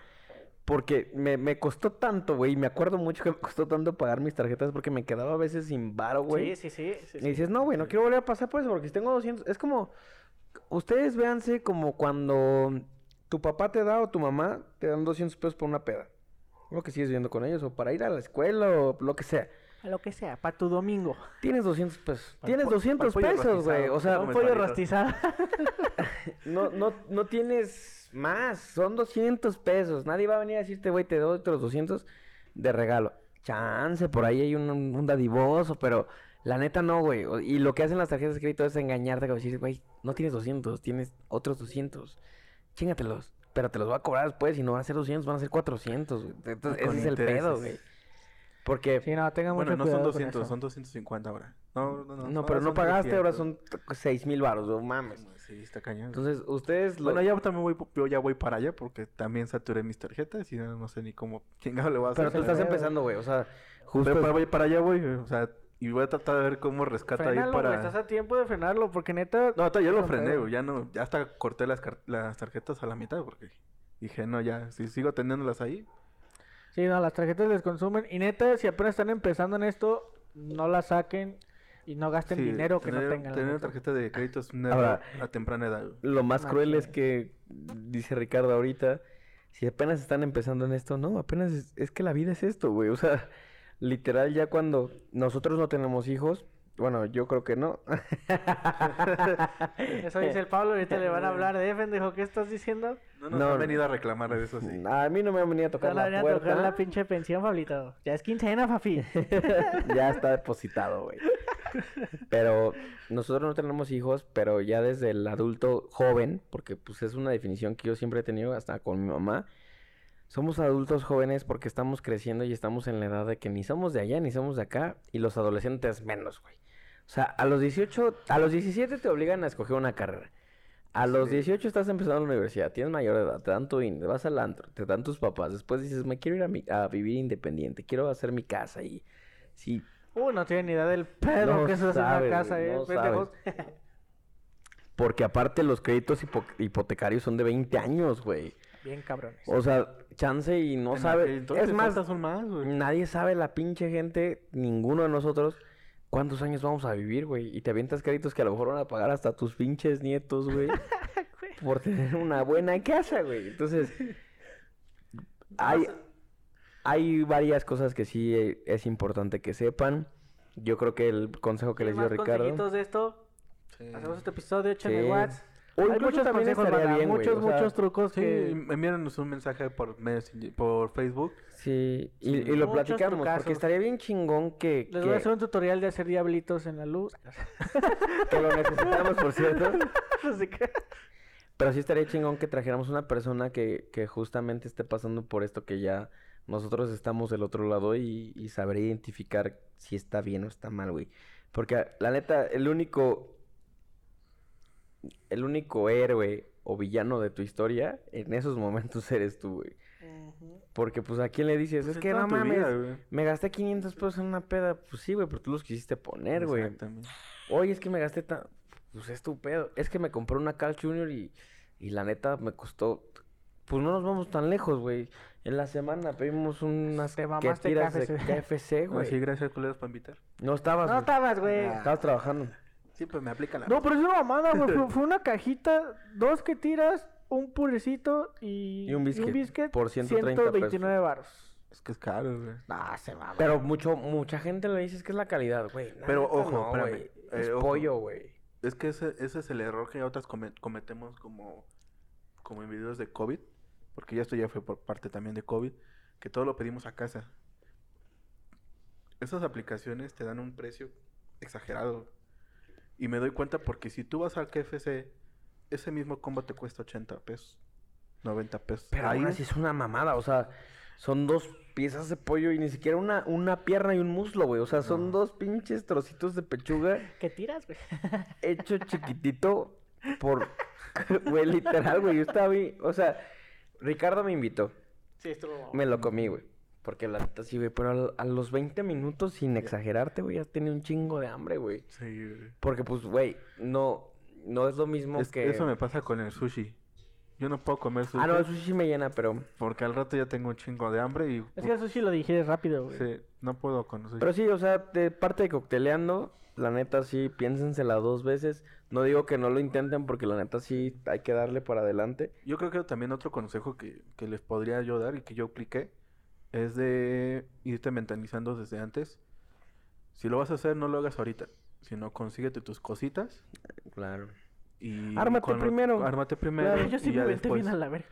Porque me, me costó tanto, güey. y Me acuerdo mucho que me costó tanto pagar mis tarjetas porque me quedaba a veces sin varo, güey. Sí, sí, sí. sí, Y dices, no, güey, no quiero volver a pasar por eso porque si tengo 200... Es como... Ustedes véanse como cuando tu papá te da o tu mamá te dan 200 pesos por una peda. Lo que sigues viviendo con ellos o para ir a la escuela o lo que sea. A lo que sea, para tu domingo. Tienes 200 pesos. Tienes po- 200 pa'l pollo pesos, güey. O sea, Un pollo rostizado. no, no, no tienes más. Son 200 pesos. Nadie va a venir a decirte, güey, te doy otros 200 de regalo. Chance, por ahí hay un, un dadivoso, pero la neta no, güey. Y lo que hacen las tarjetas de crédito es engañarte, como decir, güey, no tienes 200, tienes otros 200. Chíngatelos. Pero te los voy a cobrar después y no van a ser 200, van a ser 400. güey. Entonces, ese es el pedo, güey. Porque... Sí, no, tenga mucho Bueno, no son cuidado con 200, eso. son 250 ahora. No, no, no. No, pero no pagaste, ahora 300. son 6 mil baros, no mames. Sí, está cañón. Entonces, ustedes... lo- Bueno, ya también voy, yo ya voy para allá porque también saturé mis tarjetas y no, no sé ni cómo chingado le voy a hacer. Pero tú estás empezando, güey. O sea, justo... Pero para, voy para allá, voy, o sea, y voy a tratar de ver cómo rescata ahí güey, para... estás a tiempo de frenarlo, porque neta... No, ahorita ya lo frené, güey, ya no, ya hasta corté las, car- las tarjetas a la mitad porque dije, no, ya, si sigo teniéndolas ahí, Sí, no, las tarjetas les consumen. Y neta, si apenas están empezando en esto, no las saquen y no gasten sí, dinero que tener, no tengan. la Tener tarjeta de crédito es Ahora- a temprana edad. Lo más cruel es que, dice Ricardo ahorita, si apenas están empezando en esto, no, apenas es, es que la vida es esto, güey. O sea, literal, ya cuando nosotros no tenemos hijos, bueno, yo creo que no. Eso dice el Pablo, ahorita le van a hablar de pendejo, ¿qué estás diciendo? No nos No, han venido a reclamar de eso, sí. A mí no me han venido a tocar la venir a puerta. tocar la pinche pensión, Pablito. Ya es quincena, papi. ya está depositado, güey. Pero nosotros no tenemos hijos, pero ya desde el adulto joven, porque pues es una definición que yo siempre he tenido hasta con mi mamá. Somos adultos jóvenes porque estamos creciendo y estamos en la edad de que ni somos de allá ni somos de acá y los adolescentes menos, güey. O sea, a los 18, a los 17 te obligan a escoger una carrera. A los Sí. 18 estás empezando la universidad, tienes mayor edad, te dan tu INE, vas al antro, te dan tus papás. Después dices, me quiero ir a, mi- a vivir independiente, quiero hacer mi casa y sí, Uh, no tienen ni idea del pedo No que eso es en sabes, una casa, eh. no pendejos. Porque aparte los créditos hipo- hipotecarios son de 20 años, güey. Bien cabrones. O sea, chance y no En sabe. Es más, nadie sabe la pinche gente, ninguno de nosotros, cuántos años vamos a vivir, güey. Y te avientas créditos que a lo mejor van a pagar hasta tus pinches nietos, güey. por tener una buena casa, güey. Entonces, hay, hay varias cosas que sí eh, es importante que sepan. Yo creo que el consejo que les dio más Ricardo. consejitos de esto? Sí. Hacemos este episodio, Sí. watts. O Hay muchos también consejos, estaría bien, güey, muchos, o sea, muchos trucos Sí, que... envíanos un mensaje por, por Facebook. Sí, y, Sí, y lo platicamos, trucazos. porque estaría bien chingón que, Les voy a que, hacer un tutorial de hacer diablitos en la luz. que lo necesitamos, por cierto. Así que... Pero sí estaría chingón que trajéramos una persona que, que justamente esté pasando por esto que ya nosotros estamos del otro lado y, y saber identificar si está bien o está mal, güey. Porque la neta, el único, el único héroe o villano de tu historia en esos momentos eres tú, güey. Porque pues a quién le dices, Pues es que no mames, vida, güey. me gasté 500 pesos en una peda. Pues sí, güey, pero tú los quisiste poner, güey. Exactamente. Oye, es que me gasté tan... Pues es tu pedo. Es que me compré una Carl Jr. y, y la neta me costó... Pues no nos vamos tan lejos, güey. En la semana pedimos unas Te mamaste tiras de KFC. KFC, Así, güey. gracias, colegas, por invitar. No estabas, No güey. estabas, güey. Ah. Estabas trabajando. Sí, pues me aplica la... No, pero es una mamada, güey. Fue, fue una cajita, dos que tiras, un purecito y, Y un biscuit, biscuit por 130 pesos. 129 baros. Es que es caro, güey. Ah, se va. Pero mucho, mucha gente le dice que es la calidad, güey. Pero, ojo, no, espérame, güey. eh, es pollo, güey. Es que ese, ese es el error que otras come- cometemos como, como individuos de COVID. Porque ya esto ya fue por parte también de COVID. Que todo lo pedimos a casa. Esas aplicaciones te dan un precio exagerado. Y me doy cuenta porque si tú vas al KFC, ese mismo combo te cuesta 80 pesos. 90 pesos. Pero Ahí aún así es una mamada, o sea, son dos piezas de pollo y ni siquiera una, una pierna y un muslo, güey. O sea, son dos pinches trocitos de pechuga ¿Qué tiras, güey? hecho chiquitito por... Güey, literal, güey. Yo estaba ahí, o sea, Ricardo me invitó. Sí, estuvo... Me lo comí, güey. Porque la neta sí, güey. Pero al- a, los 20 minutos, sin exagerarte, güey, ya tenía un chingo de hambre, güey. Sí, güey. Porque, pues, güey, no... no es lo mismo Es- que... Eso me pasa con el sushi. Yo no puedo comer sushi Ah, no, el sushi sí me llena, pero... porque al rato ya tengo un chingo de hambre y Es que el sushi lo digieres rápido, güey. sí, no puedo con sushi. Pero sí, o sea, de parte de cocteleando, la neta sí, piénsensela dos veces. No digo que no lo intenten porque la neta sí hay que darle para adelante. Yo creo que también otro consejo que, que les podría yo dar y que yo apliqué es de irte mentalizando desde antes. Si lo vas a hacer, no lo hagas ahorita, sino consíguete tus cositas Claro. y... Ármate primero. Ármate primero Claro, yo sí y me ya vente después... bien a la verga.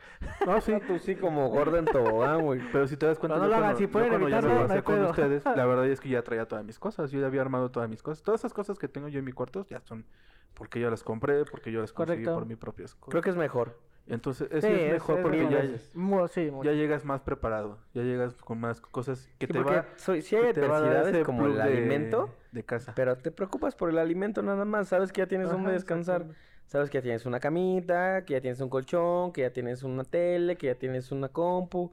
No, sí, Tú sí como gordo en tobogán, güey. Pero si te das cuenta, no yo lo hagan, si yo pueden ya evitarlo, lo no hay con ustedes, la verdad es que ya traía todas mis cosas. Yo ya había armado todas mis cosas. Todas esas cosas que tengo yo en mi cuarto ya son porque yo las compré, porque yo las conseguí Correcto. por mis propias cosas. Creo que es mejor. Entonces, eso Sí, es mejor porque ya, Mu- sí, mucho. ya llegas más preparado. Ya llegas con más cosas que Sí, te va, soy, sí hay adversidades como el de- alimento, de casa. pero te preocupas por el alimento nada más. Sabes que ya tienes Ajá, donde descansar. Sabes que ya tienes una camita, que ya tienes un colchón, que ya tienes una tele, que ya tienes una compu,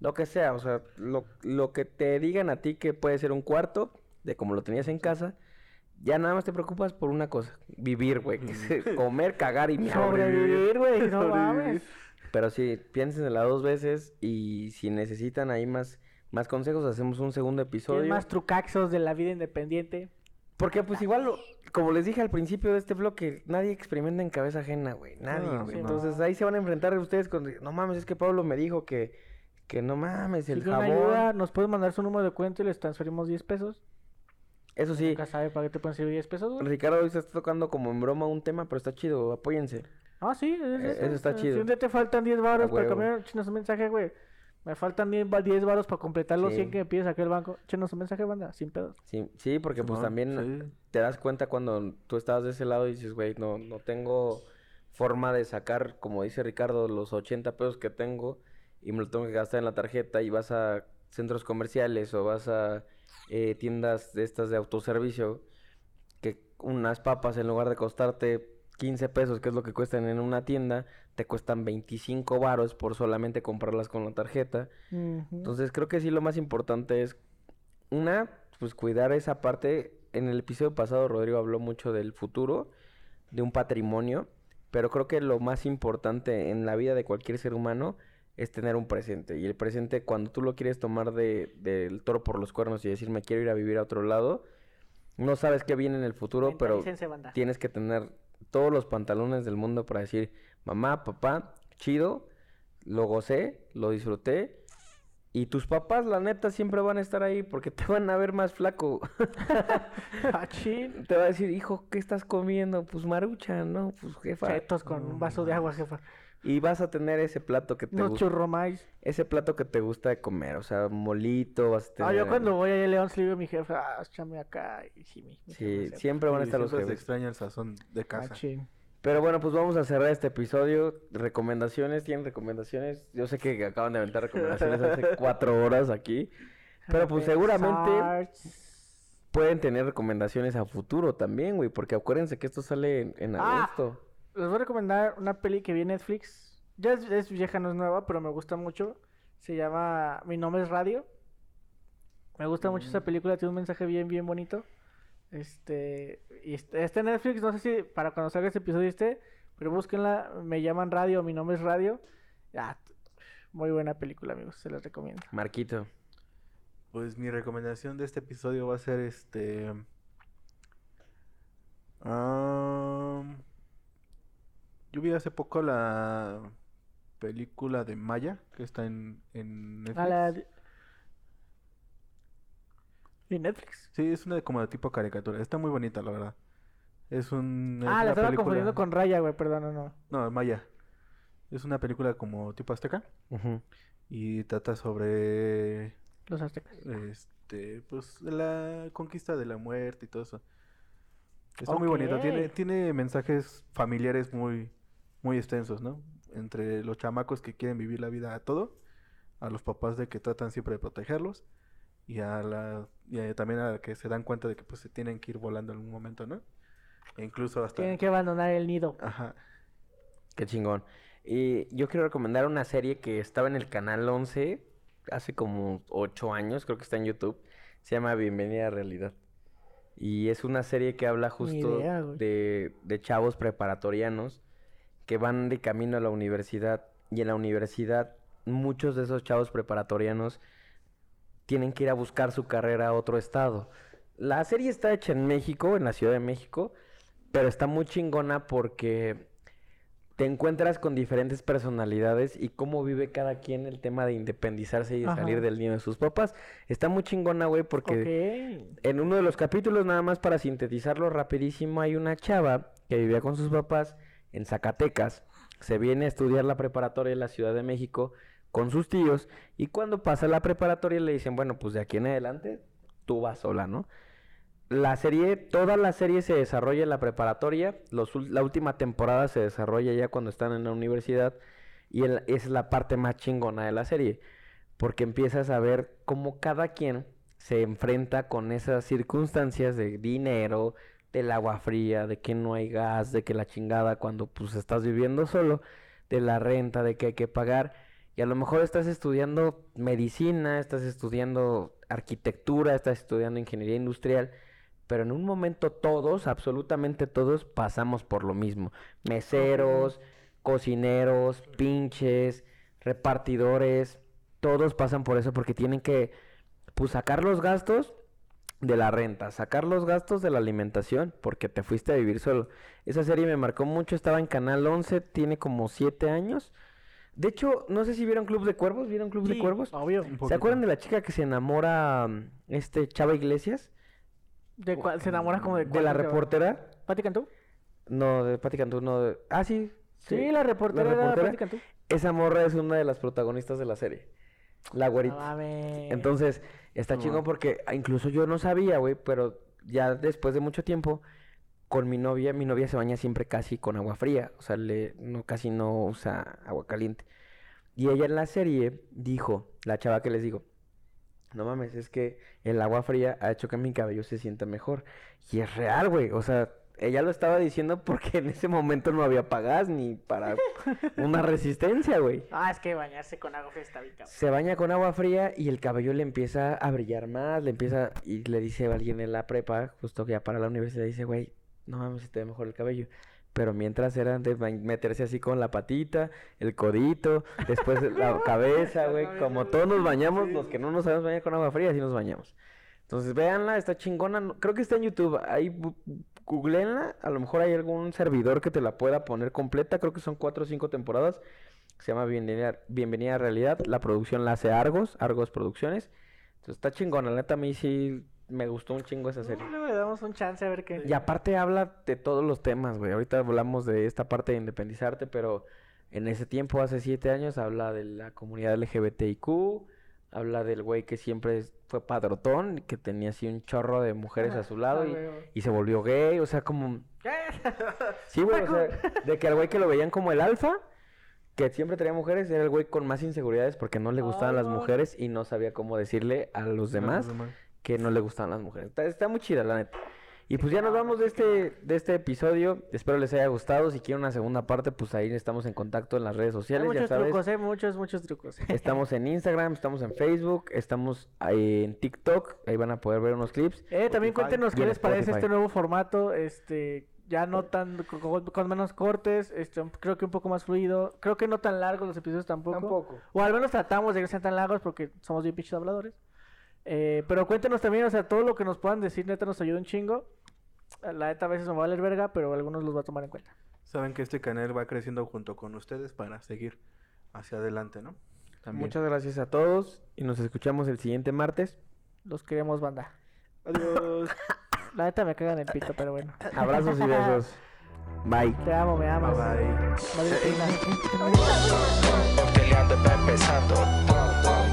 lo que sea. O sea, lo, lo que te digan a ti que puede ser un cuarto, de como lo tenías en casa, ya nada más te preocupas por una cosa, vivir, güey. comer, cagar y miar. Sobrevivir, güey, no mames. Pero sí, piénsensela dos veces y si necesitan ahí más, más consejos, hacemos un segundo ¿Tienes episodio. más trucaxos de la vida independiente? Porque pues igual, lo- como les dije al principio de este blog, que nadie experimenta en cabeza ajena, güey. Nadie, No, güey. sí, no. Entonces ahí se van a enfrentar ustedes con, no mames, es que Pablo me dijo que, que no mames, el jabón. ayuda, nos pueden mandar su número de cuenta y les transferimos 10 pesos. Eso sí, Nunca sabe para qué te pueden servir 10 pesos, güey. Ricardo hoy se está tocando como en broma un tema, pero está chido, apóyense. Ah, sí, es Eh, eso está chido. Si un día te faltan 10 varos A para comer, échenos un mensaje, güey. Me faltan 10, va- 10 varos para completar los Sí. 100 que me pides aquí al banco. Échenos un mensaje, banda, sin pedos. Sí, sí, porque pues también sí. te das cuenta cuando tú estabas de ese lado y dices, güey, no, no tengo forma de sacar, como dice Ricardo, los 80 pesos que tengo y me lo tengo que gastar en la tarjeta y vas a centros comerciales o vas a eh, tiendas de estas de autoservicio que unas papas en lugar de costarte 15 pesos, que es lo que cuestan en una tienda, te cuestan 25 varos por solamente comprarlas con la tarjeta. Entonces creo que sí lo más importante es, una, pues cuidar esa parte. En el episodio pasado Rodrigo habló mucho del futuro, de un patrimonio, pero creo que lo más importante en la vida de cualquier ser humano es tener un presente. Y el presente, cuando tú lo quieres tomar de, del toro por los cuernos y decir, me quiero ir a vivir a otro lado, no sabes qué viene en el futuro, pero tienes que tener todos los pantalones del mundo para decir, mamá, papá, chido, lo gocé, lo disfruté. Y tus papás, la neta, siempre van a estar ahí porque te van a ver más flaco. Te va a decir, hijo, ¿qué estás comiendo? Pues marucha, ¿no? Pues jefa. Chetos con un vaso de agua, jefa. Y vas a tener ese plato que te Unos gusta. churromais. Ese plato que te gusta de comer, o sea, molito, vas a tener... Ah, yo cuando voy a León, le digo a mi jefa, ah, échame acá. Y sí, mi, mi Sí, siempre van a Sí, estar los siempre se jefes. extraña el sazón de casa. Machín. Pero bueno, pues vamos a cerrar este episodio. Recomendaciones, ¿tienen recomendaciones? Yo sé que acaban de aventar recomendaciones hace cuatro horas aquí. Pero pues seguramente pueden tener recomendaciones a futuro también, güey. Porque acuérdense que esto sale en, en Ah. Les voy a recomendar una peli que vi en Netflix. Ya es, es vieja, no es nueva, pero me gusta mucho. Se llama Mi nombre es Radio. Me gusta mucho Mm. esa película, tiene un mensaje bien, bien bonito. Este, y este, está en Netflix, no sé si para cuando salga este episodio esté, pero búsquenla, me llaman Radio, mi nombre es Radio. Ya, t- muy buena película, amigos, se las recomiendo. Marquito. Pues mi recomendación de este episodio va a ser este. am, yo vi hace poco la película de Maya que está en, en Netflix. A la... ¿Y Netflix? Sí, es una de como de tipo caricatura. Está muy bonita, la verdad. Es un. es Ah, la estaba película- confundiendo con Raya, güey, perdón, no, no. No, Maya. Es una película como tipo azteca y trata sobre Los aztecas. este pues la conquista de la muerte y todo eso. Está muy bonito, tiene, tiene mensajes familiares muy, muy extensos, ¿no? Entre los chamacos que quieren vivir la vida a todo, a los papás de que tratan siempre de protegerlos, y a la, y a- también a que se dan cuenta de que pues se tienen que ir volando en algún momento, ¿no? E incluso hasta Tienen que abandonar el nido. ajá. Qué chingón. Y yo quiero recomendar una serie que estaba en el canal 11 hace como ocho años, creo que está en YouTube. Se llama Bienvenida a Realidad. Y es una serie que habla justo idea, de, de chavos preparatorianos que van de camino a la universidad. Y en la universidad, muchos de esos chavos preparatorianos tienen que ir a buscar su carrera a otro estado. La serie está hecha en México, en la Ciudad de México, pero está muy chingona porque te encuentras con diferentes personalidades y cómo vive cada quien el tema de independizarse y de salir del nido de sus papás. Está muy chingona, güey, porque en uno de los capítulos, nada más para sintetizarlo rapidísimo, hay una chava que vivía con sus papás en Zacatecas. Se viene a estudiar la preparatoria en la Ciudad de México con sus tíos y cuando pasa la preparatoria le dicen, bueno, pues de aquí en adelante tú vas sola, ¿no? La serie, toda la serie se desarrolla en la preparatoria, la última temporada se desarrolla ya cuando están en la universidad y es la parte más chingona de la serie, porque empiezas a ver cómo cada quien se enfrenta con esas circunstancias de dinero, del agua fría, de que no hay gas, de que la chingada cuando pues estás viviendo solo, de la renta, de que hay que pagar. Y a lo mejor estás estudiando medicina, estás estudiando arquitectura, estás estudiando ingeniería industrial, pero en un momento todos, absolutamente todos, pasamos por lo mismo. Meseros, cocineros, pinches, repartidores, todos pasan por eso porque tienen que pues sacar los gastos de la renta, sacar los gastos de la alimentación, porque te fuiste a vivir solo. Esa serie me marcó mucho, estaba en Canal 11, tiene como 7 años. De hecho, no sé si vieron Club de Cuervos, ¿vieron Club de Cuervos? Obvio. Un ¿Se acuerdan de la chica que se enamora, mm, este, Chava Iglesias? ¿De cuál? ¿Se enamora como de ¿De cuál la chava? reportera? ¿Pati Cantú? No, de Patti Cantú, no. de- Ah, sí. Sí, la reportera, era reportera. Pati Cantú. Esa morra es una de las protagonistas de la serie. La No güerita. mames. Entonces, está No chingón porque ah, incluso yo no sabía, güey, pero ya después de mucho tiempo, con mi novia, mi novia se baña siempre casi con agua fría, o sea, le, no, casi no usa agua caliente. Y ella en la serie dijo, la chava que les digo, no mames, es que el agua fría ha hecho que mi cabello se sienta mejor. Y es real, güey, o sea, ella lo estaba diciendo porque en ese momento no había pagas ni para una resistencia, güey. Ah, es que bañarse con agua fría está bien cabrón. Se baña con agua fría y el cabello le empieza a brillar más, le empieza y le dice a alguien en la prepa, justo que ya para la universidad, dice, güey, no mames, te ve mejor el cabello. Pero mientras era de meterse así con la patita, el codito, después la cabeza, güey, como todos nos bañamos, los que no nos sabemos bañar con agua fría, así nos bañamos. Entonces, véanla, está chingona, no- creo que está en YouTube, ahí googleenla, a lo mejor hay algún servidor que te la pueda poner completa, creo que son cuatro o cinco temporadas, se llama Bienvenida, Bienvenida a Realidad, la producción la hace Argos, Argos Producciones, entonces está chingona, la neta a mí sí me gustó un chingo esa serie. Luego le damos un chance a ver qué. Y aparte habla de todos los temas, güey. Ahorita hablamos de esta parte de independizarte, pero en ese tiempo, hace siete años, habla de la comunidad LGBTIQ, habla del güey que siempre fue padrotón, que tenía así un chorro de mujeres a su lado y, se volvió gay, o sea, como... Sí, güey, o sea, de que al güey que lo veían como el alfa, que siempre tenía mujeres, era el güey con más inseguridades porque no le gustaban las mujeres y no sabía cómo decirle a los demás que no le gustaban las mujeres. Está, está muy chida, la neta. Y pues ya nos vamos de este, de este episodio. Espero les haya gustado. Si quieren una segunda parte, pues ahí estamos en contacto en las redes Hay sociales, ya muchos sabes. trucos, eh, muchos, muchos trucos. Estamos en Instagram, estamos en Facebook, estamos ahí en TikTok. Ahí van a poder ver unos clips. Eh, también Spotify. cuéntenos qué les parece Spotify. este nuevo formato, este, ya no tan, con, con menos cortes, este, creo que un poco más fluido, creo que no tan largos los episodios tampoco. O al menos tratamos de que no sean tan largos porque somos bien pinches habladores. Eh, pero cuéntenos también, o sea, todo lo que nos puedan decir, neta, nos ayuda un chingo. La neta a veces nos va a valer verga, pero algunos los va a tomar en cuenta. Saben que este canal va creciendo junto con ustedes para seguir hacia adelante, ¿no? También. Muchas gracias a todos y nos escuchamos el siguiente martes. Los queremos, banda. Adiós. La neta me cagan el pito, pero bueno. Abrazos y besos. Bye. Te amo, me Bye amas. bye. Cocteleando va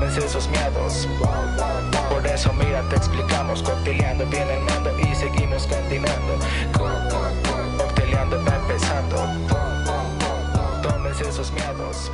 Tómense esos miedos. Por eso, mira, te explicamos. Cocteleando viene el mando y seguimos continuando. Co- Cocteleando va empezando. Tómense esos miedos.